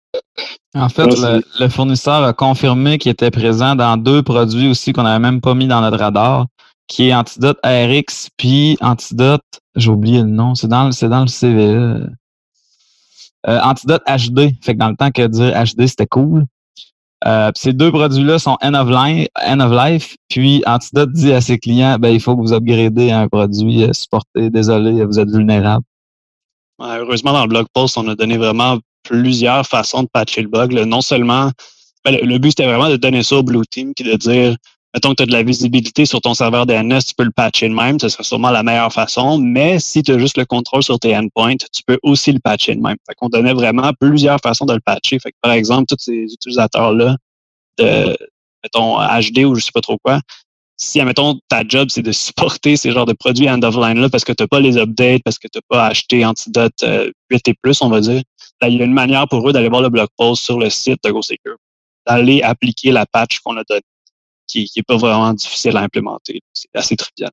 En fait, le, fournisseur a confirmé qu'il était présent dans deux produits aussi qu'on n'avait même pas mis dans notre radar qui est Antidote RX, puis Antidote, j'ai oublié le nom, c'est dans, dans le CVE. Euh, Antidote HD. Fait que dans le temps que dire HD, c'était cool. Euh, ces deux produits-là sont end of, life, end of life. Puis Antidote dit à ses clients, ben, il faut que vous upgradez un produit euh, supporté. Désolé, vous êtes vulnérable. heureusement, dans le blog post, on a donné vraiment plusieurs façons de patcher le bug. Non seulement, ben, le, le, but, c'était vraiment de donner ça au Blue Team, qui de dire, mettons que tu as de la visibilité sur ton serveur DNS, tu peux le patcher de même, ce serait sûrement la meilleure façon. Mais si tu as juste le contrôle sur tes endpoints, tu peux aussi le patcher de même. Fait qu'on donnait vraiment plusieurs façons de le patcher. Fait que, par exemple, tous ces utilisateurs-là de, mettons, HD ou je sais pas trop quoi, si, admettons, ta job, c'est de supporter ces genres de produits end-of-line-là parce que tu n'as pas les updates, parce que tu n'as pas acheté Antidote 8 euh, et plus, on va dire, ben, il y a une manière pour eux d'aller voir le blog post sur le site de GoSecure, d'aller appliquer la patch qu'on a donnée qui n'est pas vraiment difficile à implémenter. C'est assez trivial.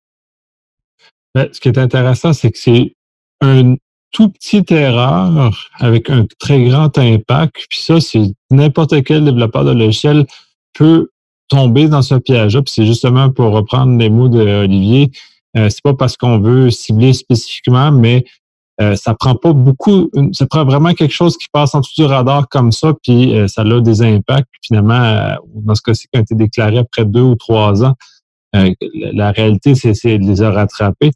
ce qui est intéressant, c'est que c'est un, tout petite erreur avec un très grand impact. Puis ça, c'est n'importe quel développeur de logiciel peut tomber dans ce piège-là. Puis c'est justement pour reprendre les mots d'Olivier, euh, c'est pas parce qu'on veut cibler spécifiquement, mais euh, ça prend pas beaucoup, ça prend vraiment quelque chose qui passe en dessous du radar comme ça, puis euh, ça a des impacts. finalement, euh, dans ce cas-ci, qui a été déclaré après deux ou trois ans, la, réalité, c'est de les a rattrapés.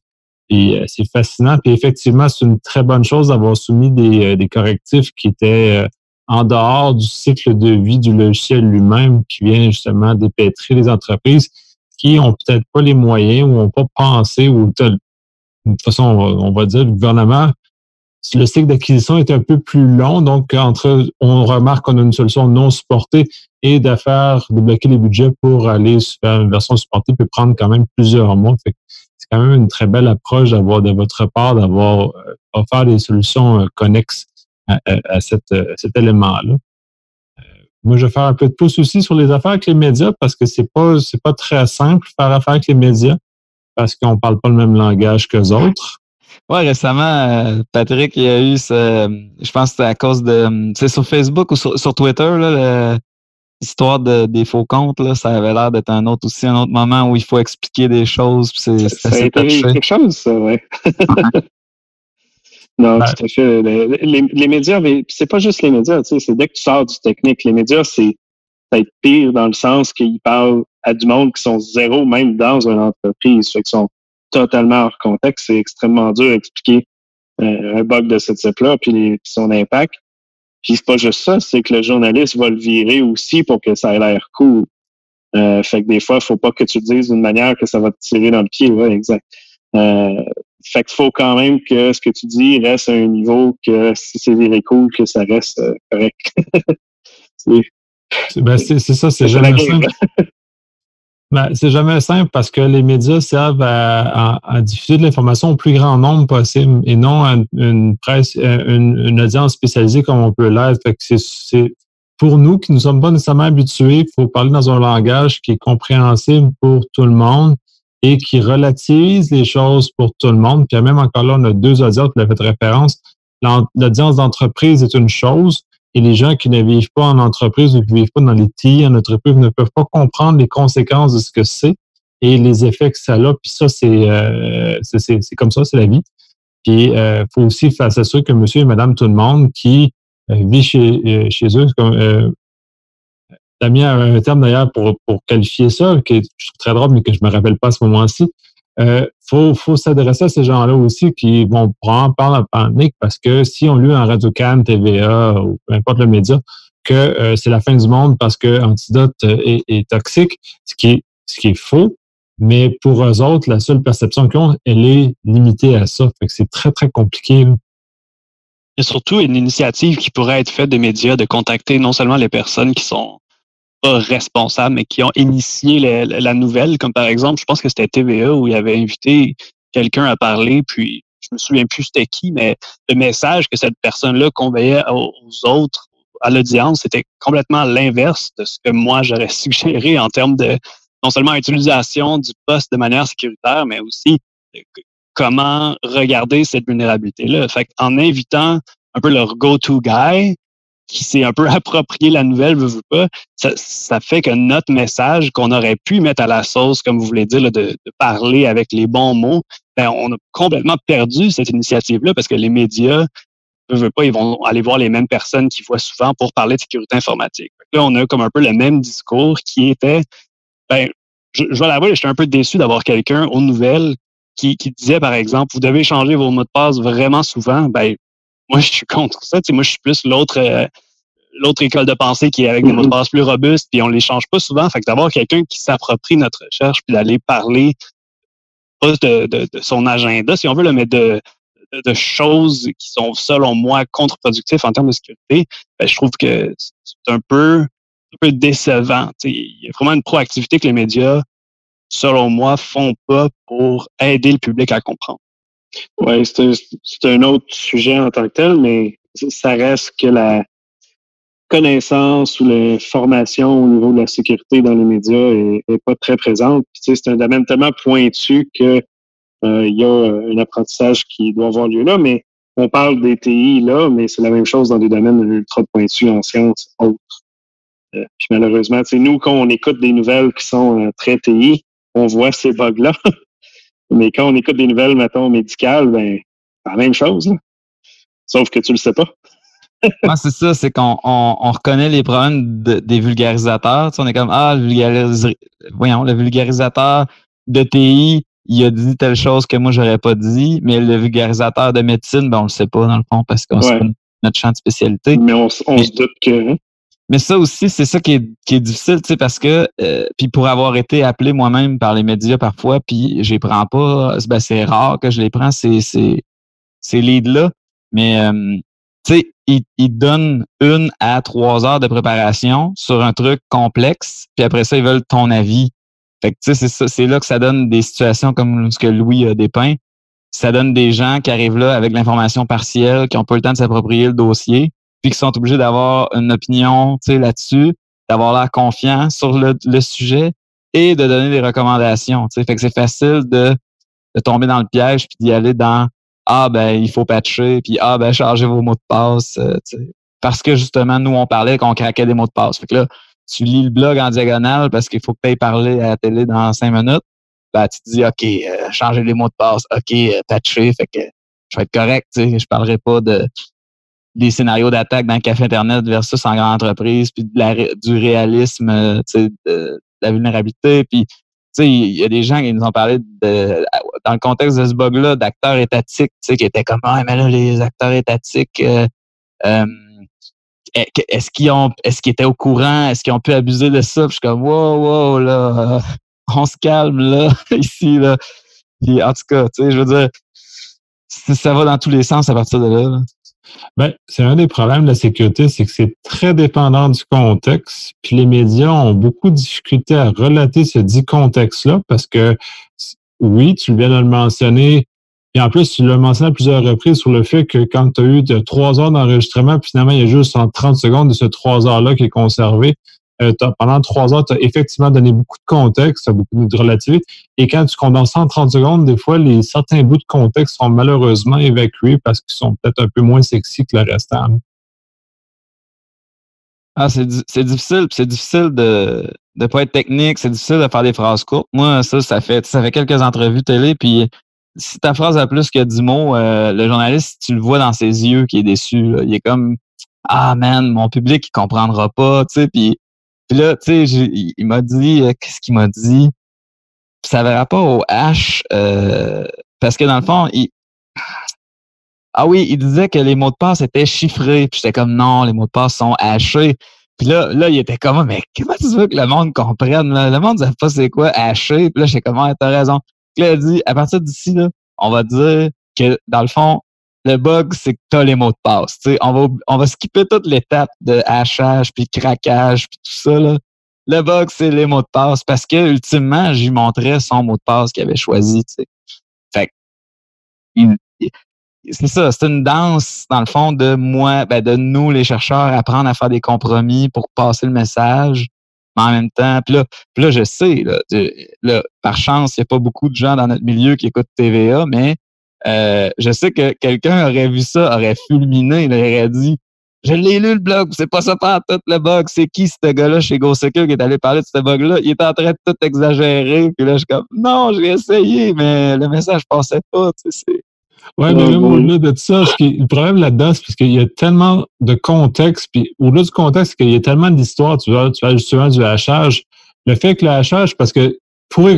Et c'est fascinant. Puis effectivement, c'est une très bonne chose d'avoir soumis des, des, correctifs qui étaient en dehors du cycle de vie du logiciel lui-même, qui vient justement dépêtrer les entreprises qui ont peut-être pas les moyens ou n'ont pas pensé ou de toute façon, on va dire, le gouvernement, le cycle d'acquisition est un peu plus long. Donc, entre, on remarque qu'on a une solution non supportée et d'affaires, débloquer les budgets pour aller vers une version supportée peut prendre quand même plusieurs mois. c'est quand même une très belle approche d'avoir de votre part, d'avoir euh, offert des solutions euh, connexes à, cet élément-là. Euh, moi, je vais faire un peu de pouce aussi sur les affaires avec les médias parce que c'est pas, c'est pas très simple faire affaire avec les médias parce qu'on parle pas le même langage que autres. Ouais, récemment, euh, Patrick, il y a eu ce, je pense que c'était à cause de, c'est sur Facebook ou sur, Twitter, l'histoire de, des faux comptes, là, ça avait l'air d'être un autre aussi, un autre moment où il faut expliquer des choses. c'est, ça, a été quelque chose, ça, ouais. non, tout à fait. Les, les médias, mais c'est pas juste les médias, tu sais, c'est dès que tu sors du technique. Les médias, c'est peut-être pire dans le sens qu'ils parlent à du monde qui sont zéro même dans une entreprise, fait sont totalement hors contexte. C'est extrêmement dur à expliquer euh, un bug de ce type-là, puis, son impact. Puis c'est pas juste ça, c'est que le journaliste va le virer aussi pour que ça ait l'air cool. Euh, fait que des fois, faut pas que tu le dises d'une manière que ça va te tirer dans le pied. Ouais, exact. Euh, fait qu'il faut quand même que ce que tu dis reste à un niveau que si c'est viré cool, que ça reste euh, correct. ben, c'est ça, c'est jamais simple. Ben, c'est jamais simple parce que les médias servent à, diffuser de l'information au plus grand nombre possible et non à une presse, euh, une, audience spécialisée comme on peut l'être. c'est pour nous qui ne sommes pas nécessairement habitués, il faut parler dans un langage qui est compréhensible pour tout le monde et qui relativise les choses pour tout le monde. Puis même encore là, on a deux audiences qui fait référence. L'audience d'entreprise est une chose, et les gens qui ne vivent pas en entreprise ou qui ne vivent pas dans les TI en entreprise ne peuvent pas comprendre les conséquences de ce que c'est et les effets que ça a. Puis ça, c'est euh, comme ça, c'est la vie. Puis il euh, faut aussi faire s'assurer que monsieur et madame tout le monde qui euh, vit chez, euh, chez eux, comme euh, Damien a un terme d'ailleurs pour, pour qualifier ça, qui est très drôle, mais que je me rappelle pas à ce moment-ci. Euh, faut, faut s'adresser à ces gens-là aussi qui vont prendre par la panique parce que si on lit en radio can TVA ou peu importe le média que euh, c'est la fin du monde parce que Antidote euh, est, est, toxique, ce qui est, ce qui est faux, mais pour eux autres, la seule perception qu'ils ont, elle est limitée à ça. Fait que c'est très, très compliqué. Et surtout une initiative qui pourrait être faite des médias de contacter non seulement les personnes qui sont responsables, mais qui ont initié la, nouvelle, comme par exemple, je pense que c'était TVA où il avait invité quelqu'un à parler, puis je me souviens plus c'était qui, mais le message que cette personne-là conveyait aux, autres, à l'audience, c'était complètement l'inverse de ce que moi j'aurais suggéré en termes de non seulement utilisation du poste de manière sécuritaire, mais aussi comment regarder cette vulnérabilité-là. Fait en invitant un peu leur go-to guy, qui s'est un peu approprié la nouvelle, veut, pas, ça, ça, fait que notre message qu'on aurait pu mettre à la sauce, comme vous voulez dire, de, de, parler avec les bons mots, ben, on a complètement perdu cette initiative-là parce que les médias, ne veut pas, ils vont aller voir les mêmes personnes qu'ils voient souvent pour parler de sécurité informatique. Là, on a comme un peu le même discours qui était, ben, je, je vais l'avouer, j'étais un peu déçu d'avoir quelqu'un aux nouvelles qui, qui disait, par exemple, vous devez changer vos mots de passe vraiment souvent. Ben, moi, je suis contre ça. moi, je suis plus l'autre euh, l'autre école de pensée qui est avec des mots de mm-hmm. passe plus robustes, puis on les change pas souvent. Fait que d'avoir quelqu'un qui s'approprie notre recherche, puis d'aller parler pas de, de, son agenda, si on veut, le mais de, de, choses qui sont, selon moi, contre-productifs en termes de sécurité, ben, je trouve que c'est un peu, un peu décevant. il y a vraiment une proactivité que les médias, selon moi, font pas pour aider le public à comprendre. Oui, c'est un, autre sujet en tant que tel, mais ça reste que la connaissance ou l'information au niveau de la sécurité dans les médias est, pas très présente. c'est un domaine tellement pointu que euh, y a un apprentissage qui doit avoir lieu là, mais on parle des TI là, mais c'est la même chose dans des domaines ultra pointus en sciences autres. Euh, puis malheureusement, c'est nous, quand on écoute des nouvelles qui sont euh, très TI, on voit ces bugs-là. mais quand on écoute des nouvelles, mettons, médicales, ben, c'est la même chose. Sauf que tu le sais pas. Moi, c'est ça, c'est qu'on on, reconnaît les problèmes des vulgarisateurs. Tu sais, on est comme Ah, le voyons, le vulgarisateur de TI, il a dit telle chose que moi, j'aurais pas dit, mais le vulgarisateur de médecine, ben, on le sait pas, dans le fond, parce qu'on sait notre champ de spécialité. Mais on, se doute que. Mais ça aussi, c'est ça qui est, qui est difficile, tu sais, parce que, euh, puis pour avoir été appelé moi-même par les médias parfois, puis je les prends pas, ben, c'est rare que je les prends, ces, ces, ces leads-là, mais, euh, tu sais, ils, ils donnent une à trois heures de préparation sur un truc complexe, puis après ça, ils veulent ton avis. Fait que, tu sais, c'est c'est là que ça donne des situations comme ce que Louis a dépeint. Ça donne des gens qui arrivent là avec l'information partielle, qui n'ont pas le temps de s'approprier le dossier, puis qui sont obligés d'avoir une opinion, là-dessus, d'avoir l'air confiant sur le, le, sujet et de donner des recommandations. Fait que c'est facile de, de tomber dans le piège puis d'y aller dans ah ben il faut patcher puis ah ben chargez vos mots de passe, euh, parce que justement nous on parlait qu'on craquait des mots de passe. Fait que là tu lis le blog en diagonale parce qu'il faut que tu ailles parler à la télé dans cinq minutes, ben, tu te dis, OK, euh, changer les mots de passe, OK, euh, patcher, fait que je vais être correct, tu sais, je parlerai pas de des scénarios d'attaque dans le café Internet versus en grande entreprise, puis de du réalisme, euh, sais, de, la vulnérabilité, puis il y a des gens qui nous ont parlé de, dans le contexte de ce bug-là, d'acteurs étatiques, qui étaient comme, ah, mais là, les acteurs étatiques, euh, euh, est-ce qu'ils ont, est-ce qu'ils étaient au courant? Est-ce qu'ils ont pu abuser de ça? Puis je suis comme, wow, wow, là, on se calme, là, ici, là. Puis, en tout cas, tu sais, je veux dire, ça va dans tous les sens à partir de là. Ben, c'est un des problèmes de la sécurité, c'est que c'est très dépendant du contexte. Puis les médias ont beaucoup de difficultés à relater ce dit contexte-là parce que, oui, tu viens de le mentionner, et en plus, tu l'as mentionné à plusieurs reprises sur le fait que quand tu as eu trois heures d'enregistrement, puis finalement, il y a juste en 30 secondes de ce trois heures-là qui est conservé. Euh, pendant trois heures, tu as effectivement donné beaucoup de contexte, beaucoup de relativité. Et quand tu condenses en 30 secondes, des fois, les certains bouts de contexte sont malheureusement évacués parce qu'ils sont peut-être un peu moins sexy que le restant. Ah, c'est difficile, c'est difficile de ne pas être technique, c'est difficile de faire des phrases courtes. Moi, ça, ça fait ça fait quelques entrevues télé, puis si ta phrase a plus que 10 mots, euh, le journaliste, tu le vois dans ses yeux qui est déçu. Il est comme Ah man, mon public il comprendra pas, tu sais, puis, là, tu sais, il, m'a dit euh, qu'est-ce qu'il m'a dit? Ça avait rapport au H euh, parce que dans le fond, il Ah oui, il disait que les mots de passe étaient chiffrés. Puis j'étais comme non, les mots de passe sont hachés. Puis là, là, il était comme mais comment tu veux que le monde comprenne? Le monde ne sait pas c'est quoi haché. Puis là, j'étais comme ah, t'as raison. Puis là, il a dit, à partir d'ici, là, on va dire que, dans le fond, le bug, c'est que tu as les mots de passe. sais, on va, on va skipper toute l'étape de hachage, puis craquage, puis tout ça. Là. Le bug, c'est les mots de passe parce que, ultimement, j'y montrais son mot de passe qu'il avait choisi. sais. Fait c'est ça, c'est une danse, dans le fond, de moi, ben de nous, les chercheurs, apprendre à faire des compromis pour passer le message mais en même temps, puis là, là, je sais, là, par chance, il n'y a pas beaucoup de gens dans notre milieu qui écoutent TVA, mais euh, je sais que quelqu'un aurait vu ça, aurait fulminé, il aurait dit Je l'ai lu le blog, c'est pas ça pas tout le bug, c'est qui ce gars-là chez GoSecure qui est allé parler de ce bug-là? Il est en train de tout exagérer, puis là, je suis comme Non, j'ai essayé, mais le message passait pas, tu sais, oui, mais même au-delà de ça, le problème là-dedans, c'est parce qu'il y a tellement de contexte, puis au-delà du contexte, c'est qu'il y a tellement d'histoires, tu vois, tu vois justement du hachage. Le fait que le hachage, parce que pour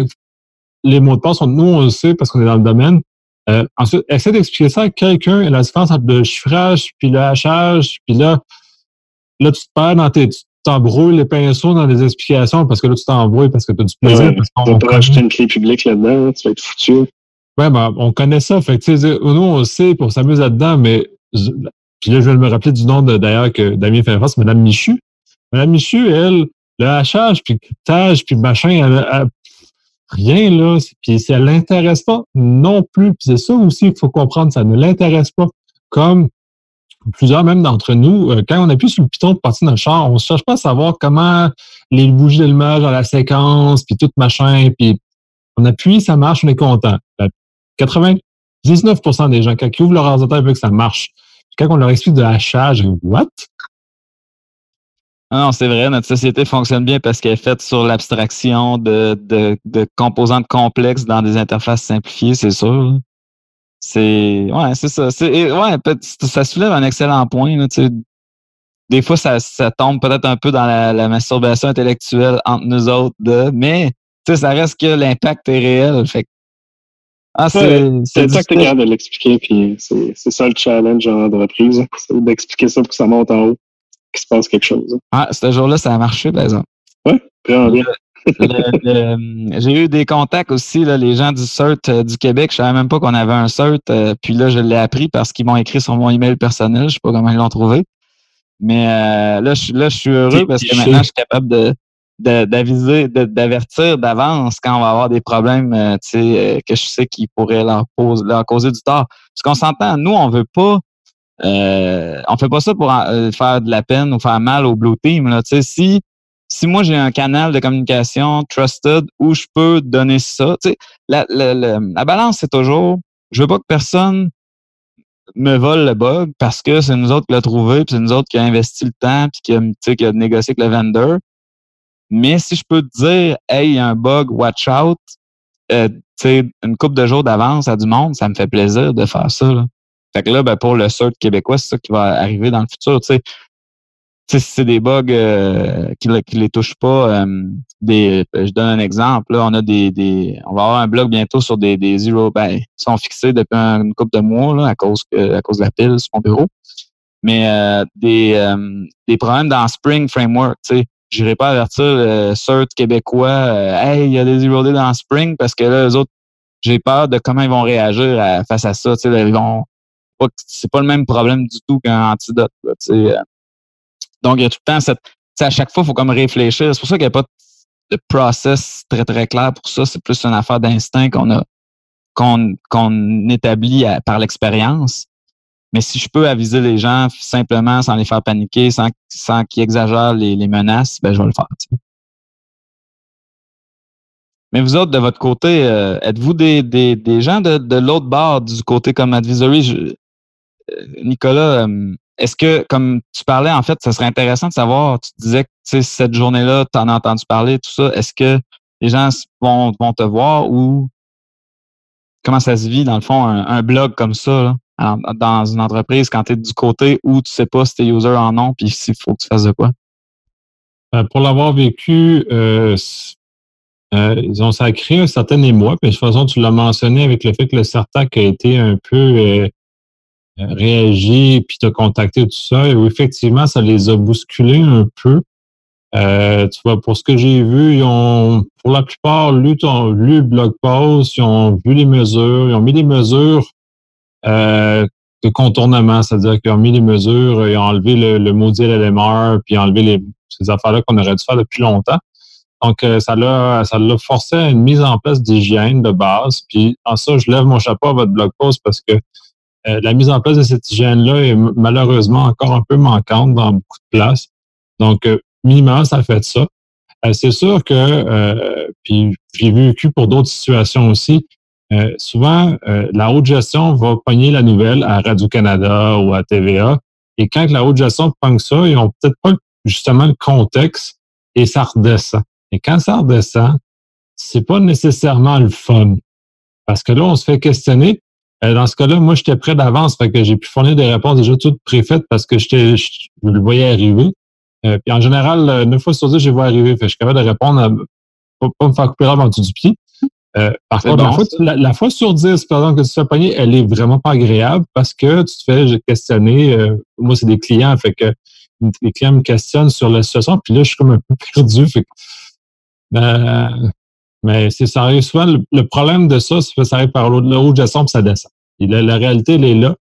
les mots de passe, nous, on le sait parce qu'on est dans le domaine. Euh, ensuite, essaie d'expliquer ça à quelqu'un, la différence entre le chiffrage puis le hachage, puis là, là, tu te perds dans tes, tu t'embrouilles les pinceaux dans les explications parce que là, tu t'embrouilles parce que tu as du plaisir. Ouais, parce qu'on peut acheter une clé publique là-dedans, tu vas être foutu. Ouais, ben, on connaît ça. Fait que, nous, on sait, pour s'amuser là-dedans, mais puis là, je vais me rappeler du nom d'ailleurs que Damien fait face, Madame Michu. Madame Michu, elle, le hachage, puis le cryptage, puis machin, elle, rien là. Puis ça l'intéresse pas non plus. Puis c'est ça aussi qu'il faut comprendre, ça ne l'intéresse pas. Comme plusieurs même d'entre nous, euh, quand on appuie sur le piton pour partir d'un char, on ne cherche pas à savoir comment les bougies d'allumage dans la séquence, puis tout machin, puis on appuie, ça marche, on est content. 80, 19 des gens, quand ils ouvrent leur ordinateur, ils veulent que ça marche. Quand on leur explique de hachage, what? Non, c'est vrai, notre société fonctionne bien parce qu'elle est faite sur l'abstraction de, de, de, composantes complexes dans des interfaces simplifiées, c'est sûr. C'est ouais, c'est ça. C'est, ouais, ça soulève un excellent point. Là, des fois, ça, ça tombe peut-être un peu dans la, la, masturbation intellectuelle entre nous autres, de, mais ça reste que l'impact est réel. Fait ah, c'est c'est ça que tu de l'expliquer, puis c'est ça le challenge en entreprise, c'est d'expliquer ça pour que ça monte en haut qu'il se passe quelque chose. Ah, ce jour-là, ça a marché, par exemple. Oui, vraiment bien. J'ai eu des contacts aussi, là, les gens du CERT euh, du Québec. Je savais même pas qu'on avait un CERT. Euh, puis là, je l'ai appris parce qu'ils m'ont écrit sur mon email personnel. Je sais pas comment ils l'ont trouvé. Mais euh, là, je, là, je suis heureux parce que maintenant, je suis capable de d'aviser, d'avertir d'avance quand on va avoir des problèmes que je sais qu'ils pourraient leur, leur causer du tort. Parce qu'on s'entend, nous, on veut pas euh, on fait pas ça pour euh, faire de la peine ou faire mal au Blue Team. Là. Si, si moi j'ai un canal de communication trusted où je peux donner ça, la, la, la, la balance, c'est toujours je veux pas que personne me vole le bug parce que c'est nous autres qui l'a trouvé, puis c'est nous autres qui a investi le temps, puis qui a, qui a négocié avec le vendeur. Mais si je peux te dire, hey, il y a un bug, watch out, euh, une coupe de jours d'avance à du monde, ça me fait plaisir de faire ça. Fait que là, ben, pour le CERT québécois, c'est ça qui va arriver dans le futur. Tu sais, si c'est des bugs euh, qui, ne les touchent pas, euh, des, je donne un exemple. Là, on a des, des, on va avoir un blog bientôt sur des, des zero, ben, ils sont fixés depuis une couple de mois là, à cause à cause de la pile sur mon bureau. Mais euh, des, des problèmes dans Spring Framework, tu sais, j'irai pas avertir le CERT québécois, hey, il y a des zero dans Spring parce que là, les autres, j'ai peur de comment ils vont réagir face à ça. Tu sais, ils vont c'est pas le même problème du tout qu'un antidote. Euh. donc, il y a tout le temps cette. À chaque fois, il faut comme réfléchir. C'est pour ça qu'il n'y a pas de process très, très clair pour ça. C'est plus une affaire d'instinct qu'on a qu'on établit par l'expérience. Mais si je peux aviser les gens simplement sans les faire paniquer, sans, sans qu'ils exagèrent les, menaces, ben je vais le faire. Mais vous autres, de votre côté, euh, êtes-vous des, des, des, gens de, de l'autre bord du côté comme advisory? Nicolas, euh, est-ce que, comme tu parlais, en fait, ça serait intéressant de savoir, tu disais que cette journée-là, tu en as entendu parler, tout ça, est-ce que les gens vont, te voir ou comment ça se vit, dans le fond, un, blog comme ça, dans une entreprise, quand tu es du côté où tu sais pas si tes users en ont, puis s'il faut que tu fasses de quoi? Ben, pour l'avoir vécu, euh, euh, ça a créé un certain émoi. Puis de toute façon, tu l'as mentionné avec le fait que le CERTAC a été un peu euh, réagi, puis t'as contacté tout ça, et effectivement, ça les a bousculés un peu. Euh, tu vois, pour ce que j'ai vu, ils ont, pour la plupart, lu, ton, lu blog post, ils ont vu les mesures, ils ont mis des mesures euh, de contournement, c'est-à-dire qu'ils ont mis les mesures, ils ont enlevé le, le maudit LMR, puis enlevé les, ces affaires-là qu'on aurait dû faire depuis longtemps. Donc, euh, ça l'a, ça l'a forcé à une mise en place d'hygiène de base. Puis, en ça, je lève mon chapeau à votre blog post parce que euh, la mise en place de cette hygiène-là est malheureusement encore un peu manquante dans beaucoup de places. Donc, euh, minimum, ça fait ça. Euh, c'est sûr que, puis j'ai vécu pour d'autres situations aussi, souvent, la haute gestion va pogner la nouvelle à Radio-Canada ou à TVA. Et quand la haute gestion pogne ça, ils n'ont peut-être pas justement le contexte et ça redescend. Et quand ça redescend, c'est pas nécessairement le fun. Parce que là, on se fait questionner. Euh, dans ce cas-là, moi, j'étais prêt d'avance, fait que j'ai pu fournir des réponses déjà toutes préfaites parce que j'étais, je, le voyais arriver. Euh, puis en général, euh, neuf fois sur dix, je le vois arriver. Fait que je suis capable de répondre, à, pas, me faire couper l'herbe en dessous du pied. par contre, la, fois, sur dix, par exemple, que tu te fais pogner, elle est vraiment pas agréable parce que tu te fais questionner. moi, c'est des clients, fait que les clients me questionnent sur la situation, puis là, je suis comme un peu perdu. Fait que, mais c'est ça arrive souvent. Le, problème de ça, c'est que ça arrive par le haut de gestion puis ça descend. Et la, réalité, elle est là.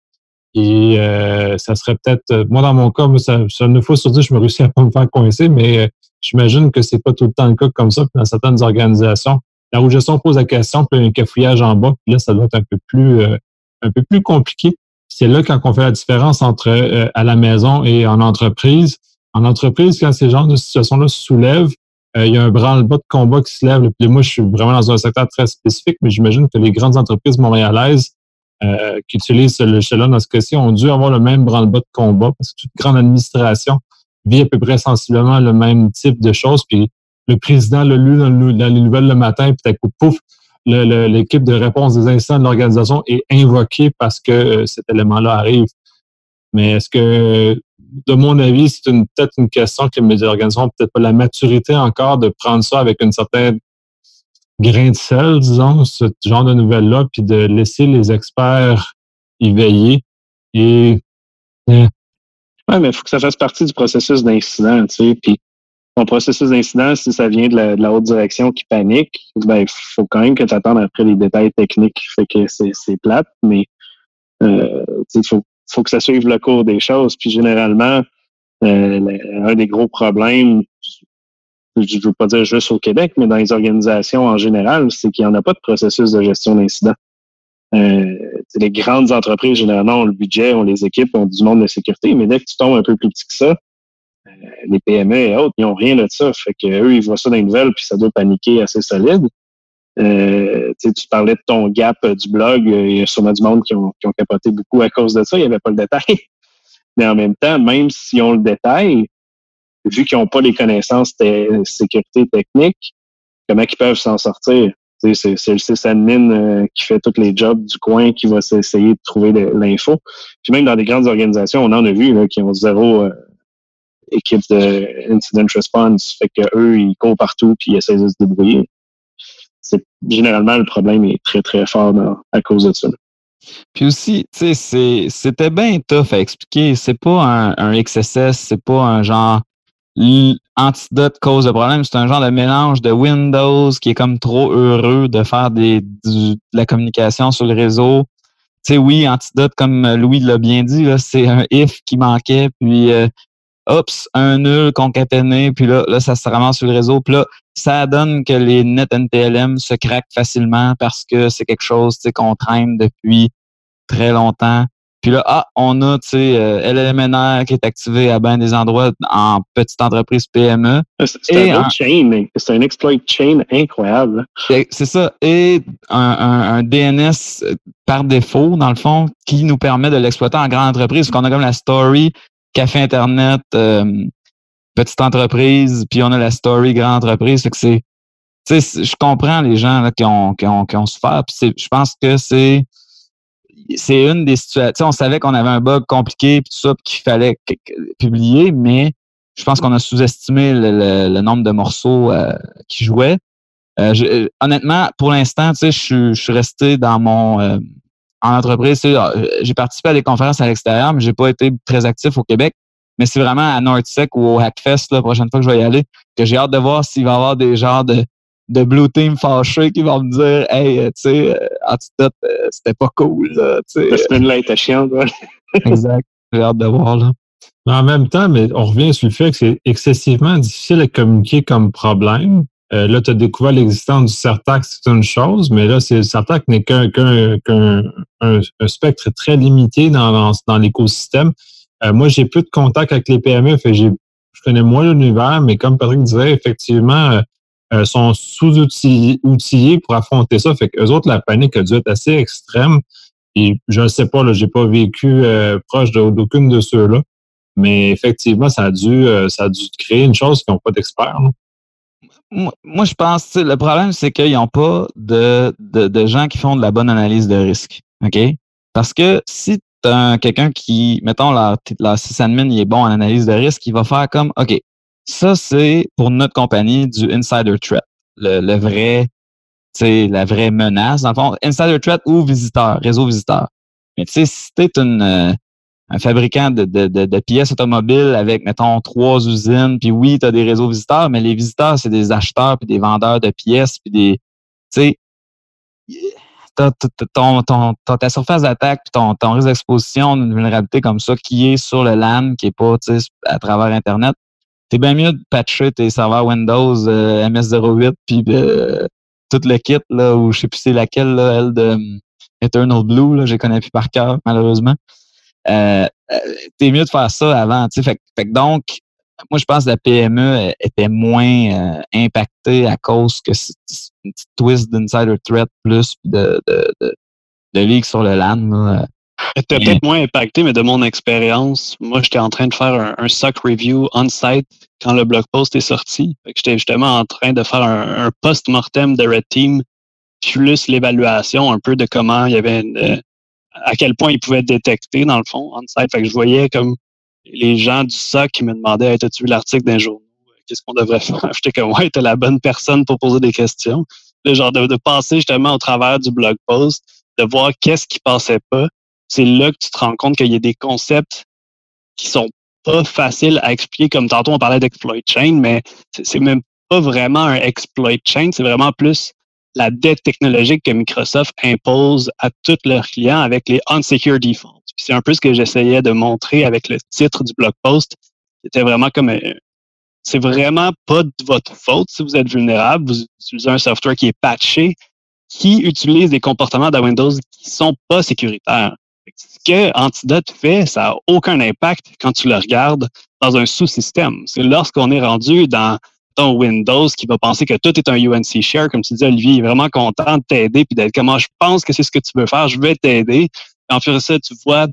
Et euh, ça serait peut-être, moi dans mon cas, ça, ça une fois sur dix, je me réussis à pas me faire coincer, mais euh, j'imagine que c'est pas tout le temps le cas comme ça. Puis dans certaines organisations, la gestion pose la question, puis un cafouillage en bas, puis là, ça doit être un peu plus, euh, un peu plus compliqué. C'est là quand on fait la différence entre à la maison et en entreprise. En entreprise, quand ces genres de situations-là se soulèvent, euh, il y a un branle-bas de combat qui se lève. Puis moi, je suis vraiment dans un secteur très spécifique, mais j'imagine que les grandes entreprises montréalaises euh, qui utilisent ce logiciel-là dans ce cas-ci ont dû avoir le même branle-bas de combat parce que toute grande administration vit à peu près sensiblement le même type de choses. Puis le président l'a lu dans, les nouvelles le matin, puis coup, pouf, l'équipe de réponse des incidents de l'organisation est invoquée parce que euh, cet élément-là arrive. Mais est-ce que, de mon avis, c'est peut-être une question que les organisations n'ont peut-être pas la maturité encore de prendre ça avec une certaine grain de sel, disons, ce genre de nouvelles-là, puis de laisser les experts y veiller. Et. Euh, oui, mais il faut que ça fasse partie du processus d'incident, tu sais. Puis ton processus d'incident, si ça vient de la, haute direction qui panique, ben il faut quand même que tu attendes après les détails techniques. Fait que c'est plate, mais euh, il faut, faut que ça suive le cours des choses. Puis généralement, euh, un des gros problèmes, je ne veux pas dire juste au Québec, mais dans les organisations en général, c'est qu'il n'y en a pas de processus de gestion d'incidents. Euh, les grandes entreprises, généralement, ont le budget, ont les équipes, ont du monde de sécurité, mais dès que tu tombes un peu plus petit que ça, euh, les PME et autres, ils n'ont rien de ça. Fait que eux, ils voient ça dans les nouvelles, puis ça doit paniquer assez solide. Euh, tu parlais de ton gap euh, du blog. Il y a sûrement du monde qui ont, qui ont capoté beaucoup à cause de ça. Il n'y avait pas le détail. Mais en même temps, même s'ils ont le détail, vu qu'ils n'ont pas les connaissances de sécurité technique, comment ils peuvent s'en sortir? C'est le sysadmin euh, qui fait tous les jobs du coin qui va essayer de trouver l'info. Puis même dans des grandes organisations, on en a vu qui ont zéro euh, équipe de incident response. Fait que eux, ils courent partout puis ils essaient de se débrouiller. Généralement le problème est très, très fort à cause de ça. Puis aussi, c'était bien tough à expliquer. C'est pas un, un XSS, c'est pas un genre Antidote cause de problème, c'est un genre de mélange de Windows qui est comme trop heureux de faire des, de la communication sur le réseau. Tu sais, oui, Antidote, comme Louis l'a bien dit, c'est un if qui manquait, puis euh, oups, un nul concaténé, puis là, là, ça se ramasse sur le réseau. Puis là, ça donne que les net NTLM se craquent facilement parce que c'est quelque chose qu'on traîne depuis très longtemps. Puis là, ah, on a, tu sais, euh, LLMNR qui est activé à bien des endroits en petite entreprise PME. C'est un chain, c'est un exploit chain incroyable. C'est ça. Et un, DNS euh, par défaut, dans le fond, qui nous permet de l'exploiter en grande entreprise. Parce qu'on a comme la story, café Internet, euh, petite entreprise, puis on a la story grande entreprise. Fait que c'est, tu sais, je comprends les gens là, qui, ont, qui, ont, qui ont souffert. Puis je pense que c'est c'est une des situations. On savait qu'on avait un bug compliqué et tout ça, qu'il fallait publier, mais je pense qu'on a sous-estimé le, nombre de morceaux euh, qui jouaient. Euh, euh, honnêtement, pour l'instant, tu sais, je, suis resté dans mon en entreprise. J'ai participé à des conférences à l'extérieur, mais j'ai pas été très actif au Québec. Mais c'est vraiment à Nordsec ou au Hackfest la prochaine fois que je vais y aller que j'ai hâte de voir s'il va y avoir des genres de de Blue Team fâché qui vont me dire Hey, euh, tu sais, euh, Antidote, euh, c'était pas cool. C'était une lettre chiante, Exact. J'ai hâte de voir. Là. En même temps, mais on revient sur le fait que c'est excessivement difficile à communiquer comme problème. là, tu as découvert l'existence du CERTAC, c'est une chose, mais là, c'est, le CERTAC n'est qu'un, un, spectre très limité dans, dans, l'écosystème. moi, j'ai peu de contact avec les PME, fait j'ai, je connais moins l'univers, mais comme Patrick disait, effectivement, euh, sont sous-outillés pour affronter ça. Fait qu'eux autres, la panique a dû être assez extrême. Et je ne sais pas, là, j'ai pas vécu euh, proche d'aucune de, ceux-là. Mais effectivement, ça a dû, euh, ça a dû créer une chose qui n'ont pas d'experts. Moi, je pense, le problème, c'est qu'ils n'ont pas de, de, de, gens qui font de la bonne analyse de risque. OK? Parce que si tu as quelqu'un qui, mettons, la, la sysadmin, il est bon en analyse de risque, il va faire comme, OK, ça, c'est pour notre compagnie du insider threat, le, vrai, la vraie menace. Dans le fond, insider threat ou visiteur, réseau visiteur. Mais tu sais, si tu es euh, un fabricant de, pièces automobiles avec, mettons, trois usines, puis oui, tu as des réseaux visiteurs, mais les visiteurs, c'est des acheteurs puis des vendeurs de pièces, puis des. Tu sais, ta surface d'attaque puis ton, ton risque d'exposition d'une vulnérabilité comme ça qui est sur le LAN, qui est pas à travers Internet, c'est bien mieux de patcher tes serveurs Windows euh, MS08 puis euh, tout le kit là ou je sais plus c'est laquelle là, elle de euh, Eternal Blue là, je connais plus par cœur malheureusement. Euh, t'es mieux de faire ça avant, tu sais. Fait, fait, donc, moi je pense que la PME était moins impactée à cause que c'est une petite twist d'insider threat plus de, de, de de ligue sur le LAN. T'es peut-être moins impacté, mais de mon expérience, moi, j'étais en train de faire un, un SOC review on-site quand le blog post est sorti. J'étais justement en train de faire un, un post-mortem de Red Team, plus l'évaluation un peu de comment il y avait une, à quel point ils pouvaient détecter, dans le fond, on-site. Fait que je voyais comme les gens du SOC qui me demandaient hey, As-tu vu l'article d'un jour? Qu'est-ce qu'on devrait faire? J'étais comme Ouais, t'es la bonne personne pour poser des questions. Le genre de, de passer justement au travers du blog post, de voir qu'est-ce qui passait pas, c'est là que tu te rends compte qu'il y a des concepts qui sont pas faciles à expliquer. Comme tantôt, on parlait d'exploit chain, mais c'est même pas vraiment un exploit chain, c'est vraiment plus la dette technologique que Microsoft impose à tous leurs clients avec les unsecure defaults. C'est un peu ce que j'essayais de montrer avec le titre du blog post. C'était vraiment comme euh, c'est vraiment pas de votre faute si vous êtes vulnérable. Vous utilisez un software qui est patché, qui utilise des comportements de Windows qui sont pas sécuritaires. Ce que Antidote fait, ça n'a aucun impact quand tu le regardes dans un sous-système. C'est lorsqu'on est rendu dans ton Windows qui va penser que tout est un UNC share, comme tu dis, Olivier, il est vraiment content de t'aider puis d'être comment je pense que c'est ce que tu veux faire, je vais t'aider. En fait, ça, tu vois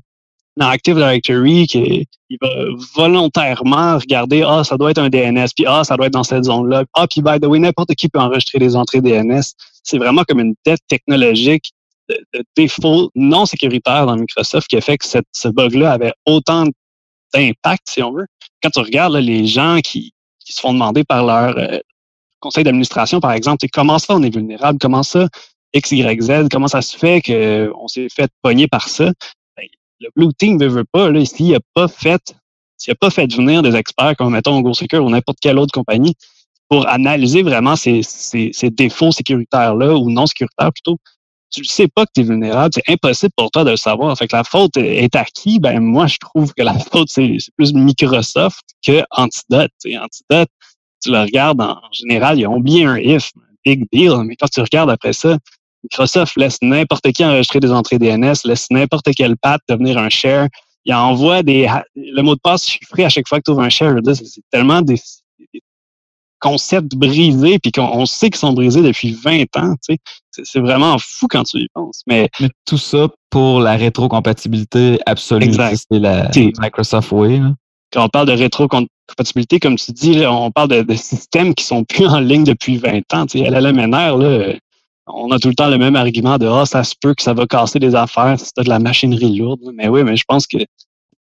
dans Active Directory qu'il va volontairement regarder ah ça doit être un DNS puis ah ça doit être dans cette zone là ah puis by the way n'importe qui peut enregistrer des entrées DNS c'est vraiment comme une tête technologique de, défaut non sécuritaire dans Microsoft qui a fait que ce bug-là avait autant d'impact, si on veut. Quand tu regardes les gens qui, se font demander par leur euh, conseil d'administration, par exemple, comment ça on est vulnérable, comment ça X, Y, Z, comment ça se fait qu'on s'est fait pogner par ça? Ben, le Blue Team ne veut pas, là, s'il n'a pas fait s'il pas fait venir des experts comme, mettons, GoSecure ou n'importe quelle autre compagnie pour analyser vraiment ces défauts sécuritaires-là ou non sécuritaires plutôt, tu ne sais pas que tu es vulnérable, c'est impossible pour toi de le savoir. Fait que la faute est à qui? Ben, moi, je trouve que la faute, c'est plus Microsoft que Antidote. Antidote, tu le regardes en, général, ils ont bien un if, big deal, mais quand tu regardes après ça, Microsoft laisse n'importe qui enregistrer des entrées DNS, laisse n'importe quel path devenir un share. Il envoie des, le mot de passe chiffré à chaque fois que tu ouvres un share. C'est tellement concepts brisés, puis qu'on sait qu'ils sont brisés depuis 20 ans. Tu sais. C'est vraiment fou quand tu y penses. Mais, Mais tout ça pour la rétrocompatibilité absolue. C'est la Microsoft Way. Quand on parle de rétrocompatibilité, comme tu dis, on parle de, systèmes qui sont plus en ligne depuis 20 ans. Tu sais, à LMNR, là, on a tout le temps le même argument de Ah, ça se peut que ça va casser des affaires si tu de la machinerie lourde. Mais oui, mais je pense que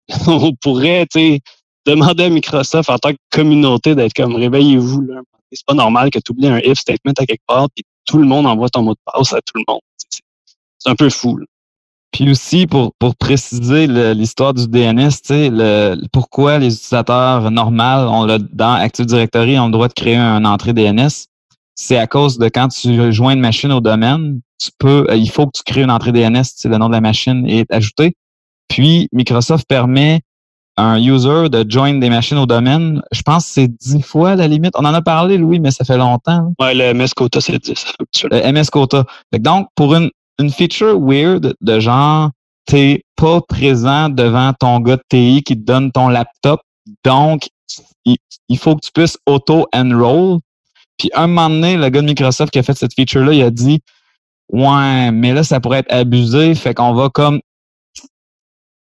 on pourrait, tu sais, demander à Microsoft en tant que communauté d'être comme réveillez-vous. là. C'est pas normal que tu oublies un if statement à quelque part puis tout le monde envoie ton mot de passe à tout le monde. C'est un peu fou. Puis aussi, pour, pour préciser l'histoire du DNS, le, pourquoi les utilisateurs normaux ont le, dans Active Directory ont le droit de créer une entrée DNS, c'est à cause de quand tu joins une machine au domaine, tu peux, euh, il faut que tu crées une entrée DNS le nom de la machine est ajouté. Puis Microsoft permet un user de join des machines au domaine, je pense que c'est 10 fois la limite. On en a parlé, Louis, mais ça fait longtemps. Oui, le MS Quota, c'est 10. Le MS Quota. Donc, pour une, une feature weird de genre, t'es pas présent devant ton gars de TI qui te donne ton laptop, donc il, faut que tu puisses auto-enroll. Puis un moment donné, le gars de Microsoft qui a fait cette feature-là, il a dit Ouais, mais là, ça pourrait être abusé, fait qu'on va comme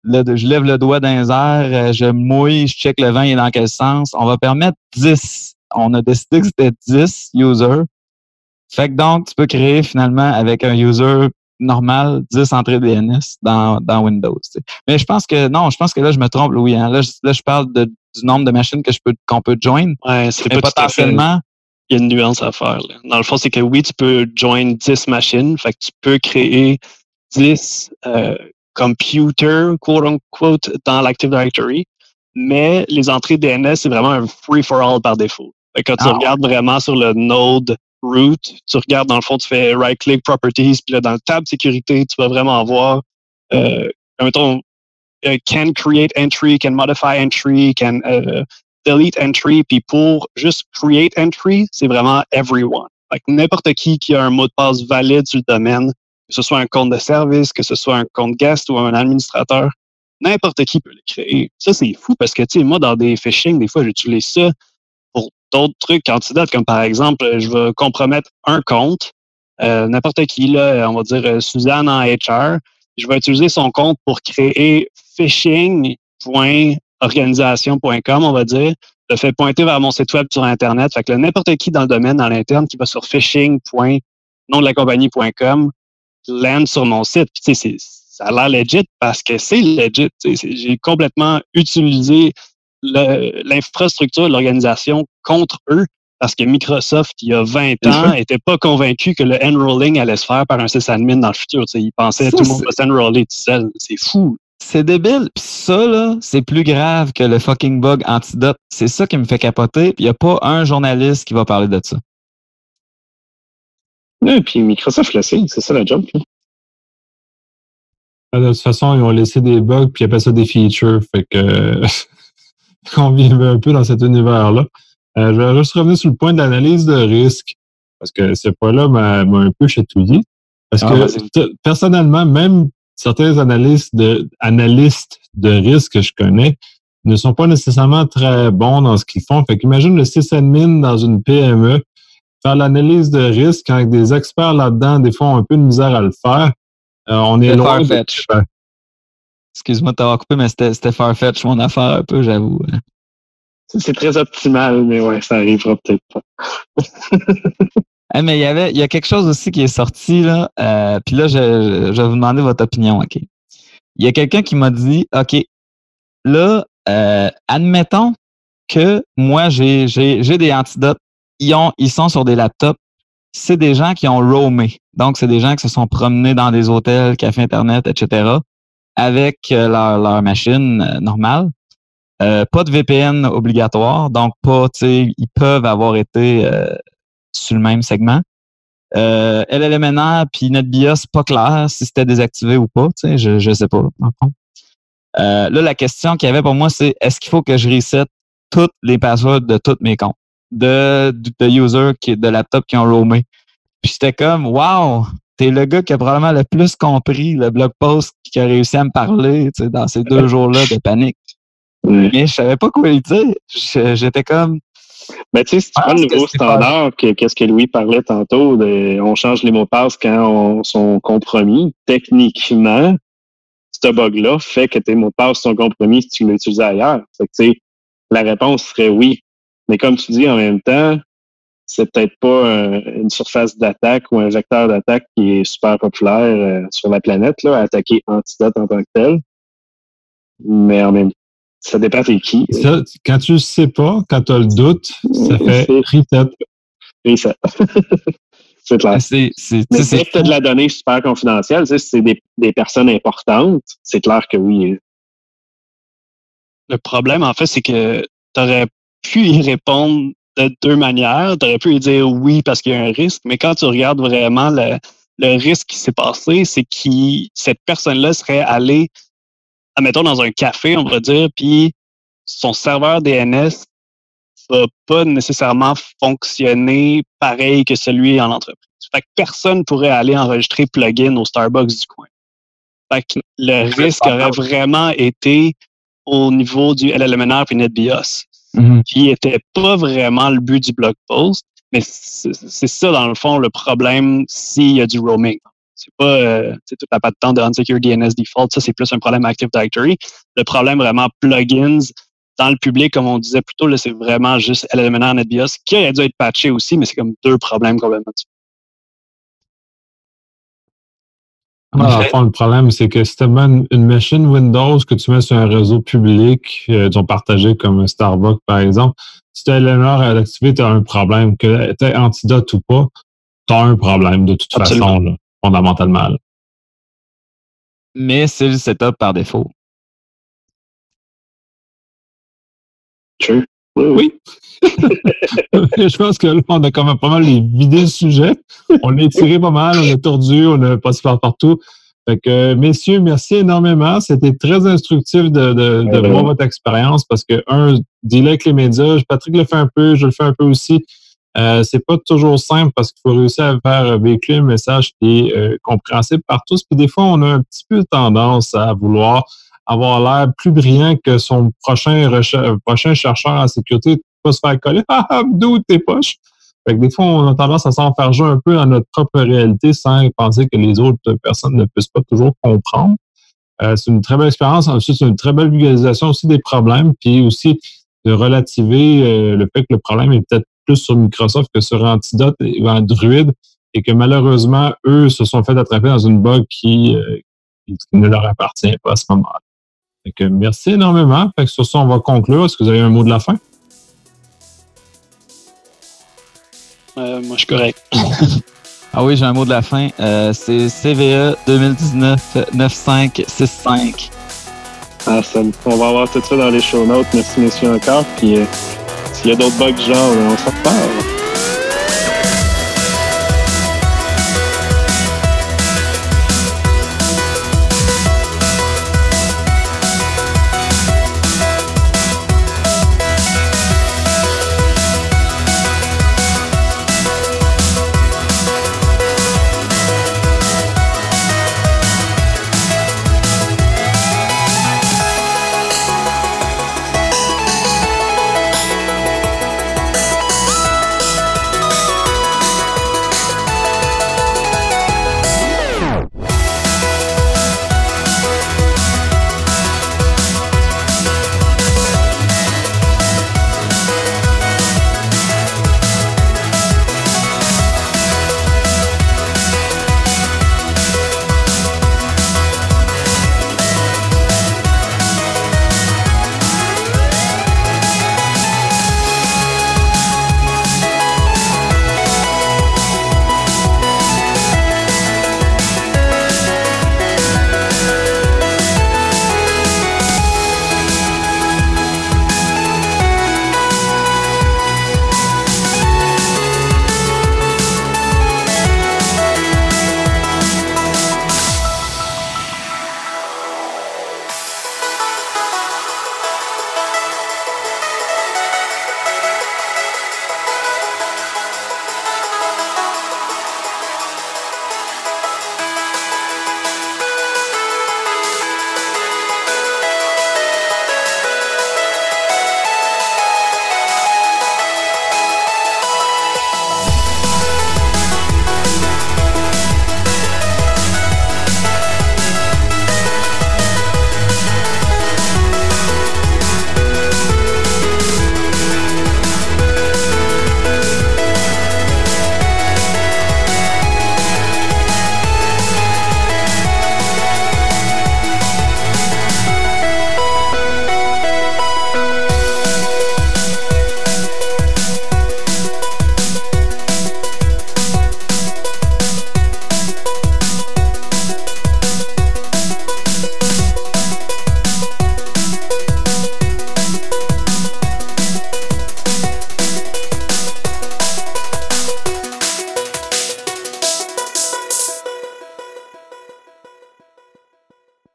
je lève le doigt dans les airs, euh, je mouille, je check le vent, il est dans quel sens. On va permettre 10. On a décidé que c'était 10 users. Fait que donc, tu peux créer finalement avec un user normal 10 entrées DNS dans, dans Windows. Mais je pense que non, je pense que là, je me trompe, Louis. Hein. Là, je, parle de, du nombre de machines que je peux qu'on peut join. Ouais, c'est pas potentiellement. Il y a une nuance à faire. Dans le fond, c'est que oui, tu peux join 10 machines. Fait que tu peux créer 10 euh, computer, quote unquote, dans l'Active Directory. Mais les entrées DNS, c'est vraiment un free for all par défaut. quand tu ah, regardes vraiment sur le node root, tu regardes dans le fond, tu fais right click properties, puis là, dans le tab sécurité, tu vas vraiment voir, euh, mettons, uh, can create entry, can modify entry, can uh, delete entry, puis pour juste create entry, c'est vraiment everyone. n'importe qui qui a un mot de passe valide sur le domaine que ce soit un compte de service, que ce soit un compte guest ou un administrateur, n'importe qui peut le créer. Ça, c'est fou parce que, tu sais, moi, dans des phishing, des fois, j'utilise ça pour d'autres trucs candidates, comme par exemple, je veux compromettre un compte euh, n'importe qui, là, on va dire euh, Suzanne en HR, je vais utiliser son compte pour créer phishing.organisation.com, on va dire, le fait pointer vers mon site web sur Internet. Fait que n'importe qui dans le domaine, dans l'interne, qui va sur phishing.nom de la compagnie.com, land sur mon site. Puis, ça a l'air legit parce que c'est legit. J'ai complètement utilisé l'infrastructure de l'organisation contre eux parce que Microsoft, il y a 20 ans, n'était pas convaincu que le enrolling allait se faire par un sysadmin dans le futur. Ils pensaient que tout le monde va s'enroller tout seul. C'est fou. C'est débile. Puis ça, là, c'est plus grave que le fucking bug antidote. C'est ça qui me fait capoter. Puis il n'y a pas un journaliste qui va parler de ça. Oui, puis Microsoft sait. C'est ça la job. Ah, de toute façon, ils ont laissé des bugs puis ils appellent ça des features. Fait que on vit un peu dans cet univers-là. Euh, je vais juste revenir sur le point de l'analyse de risque, parce que ce point-là m'a un peu chatouillé. Parce ah, que personnellement, même certains analystes de, analystes de risque que je connais ne sont pas nécessairement très bons dans ce qu'ils font. Fait qu'imagine le sysadmin dans une PME, faire l'analyse de risque avec des experts là-dedans, des fois, ont un peu de misère à le faire. Euh, on est loin. Excuse-moi de t'avoir coupé, mais c'était Farfetch, mon affaire un peu, j'avoue. C'est très optimal, mais ouais, ça arrivera peut-être pas. mais il y avait, il y a quelque chose aussi qui est sorti, là. Euh, puis là, je, je, vais vous demander votre opinion, OK? Il y a quelqu'un qui m'a dit, OK, là, euh, admettons que moi, j'ai, j'ai, j'ai des antidotes. Ils, ont, sont sur des laptops. C'est des gens qui ont roamé. Donc, c'est des gens qui se sont promenés dans des hôtels, cafés Internet, etc avec euh, leur, leur machine euh, normale. Euh, pas de VPN obligatoire, donc pas, ils peuvent avoir été sur le même segment. Euh, LLMNR puis NetBIOS, pas clair si c'était désactivé ou pas, je, je sais pas. Euh, là, la question qu'il y avait pour moi, c'est est-ce qu'il faut que je reset toutes les passwords de tous mes comptes? De, de users qui, de laptop qui ont roamé? Puis c'était comme, wow, t'es le gars qui a probablement le plus compris le blog post qui a réussi à me parler dans ces deux jours-là de panique. Mais je savais pas quoi lui dire. J'étais comme. Mais tu sais, si tu prends le nouveau standard, qu'est-ce que Louis parlait tantôt, de, on change les mots de passe quand on sont compromis, techniquement, ce bug-là fait que tes mots de passe sont compromis si tu l'utilises ailleurs. Fait que, la réponse serait oui. Mais comme tu dis en même temps, c'est peut-être pas une surface d'attaque ou un vecteur d'attaque qui est super populaire euh, sur la planète, là, attaquer Antidote en tant que tel. Mais en même temps, ça dépend de qui. quand tu ne sais pas, quand tu as le doute, ça fait reset. Reset. c'est clair. C'est, Mais si tu as de la donnée super confidentielle, si c'est des, des personnes importantes, c'est clair que oui. Le problème, en fait, c'est que tu aurais pu y répondre de deux manières. Tu aurais pu lui dire oui parce qu'il y a un risque, mais quand tu regardes vraiment le, le risque qui s'est passé, c'est que cette personne-là serait allée, admettons, dans un café, on va dire, puis son serveur DNS va pas nécessairement fonctionner pareil que celui en entreprise. Fait que personne pourrait aller enregistrer plugin au Starbucks du coin. Fait que le risque aurait vraiment été au niveau du LLMNR et NetBIOS. Mm-hmm. qui n'était pas vraiment le but du blog post, mais c'est ça, dans le fond, le problème s'il y a du roaming. C'est pas euh, toute la patente de Unsecure DNS Default, ça c'est plus un problème Active Directory. Le problème vraiment plugins dans le public, comme on disait plus tôt, c'est vraiment juste LLMNR NetBIOS qui aurait dû être patché aussi, mais c'est comme deux problèmes complètement Ah, le problème, c'est que si tu une, une, machine Windows que tu mets sur un réseau public, euh, ont partagé comme Starbucks, par exemple, si tu as l'honneur à l'activer, tu as un problème. Que tu antidote ou pas, tu as un problème de toute façon, fondamentalement. Mais c'est le setup par défaut. True. Oui. je pense que là, on a quand même pas mal vidé le sujet. On l'a tiré pas mal, on a tordu, on a passé par partout. Fait que, messieurs, merci énormément. C'était très instructif de, de, de voir votre expérience parce que, un, dealer avec les médias, Patrick le fait un peu, je le fais un peu aussi. Euh, c'est pas toujours simple parce qu'il faut réussir à faire véhiculer un message qui est euh, compréhensible par tous. Puis des fois, on a un petit peu tendance à vouloir avoir l'air plus brillant que son prochain, prochain chercheur en sécurité, pas se faire coller. Ah, d'où tes poches? Fait que des fois, on a tendance à s'enfarger un peu dans notre propre réalité sans penser que les autres personnes ne puissent pas toujours comprendre. Euh, c'est une très belle expérience. Ensuite, c'est une très belle visualisation aussi des problèmes, puis aussi de relativer euh, le fait que le problème est peut-être plus sur Microsoft que sur Antidote et Android, et que malheureusement, eux se sont fait attraper dans une bug qui, euh, qui ne leur appartient pas à ce moment-là. Fait que merci énormément. Fait que sur ça, on va conclure. Est-ce que vous avez un mot de la fin? Euh, moi, je suis correct. Ah oui, j'ai un mot de la fin. Euh, c'est CVE 2019-9565. Awesome. On va avoir tout ça dans les show notes. Merci, messieurs, encore. Puis, euh, s'il y a d'autres bugs genre, on s'en reparle.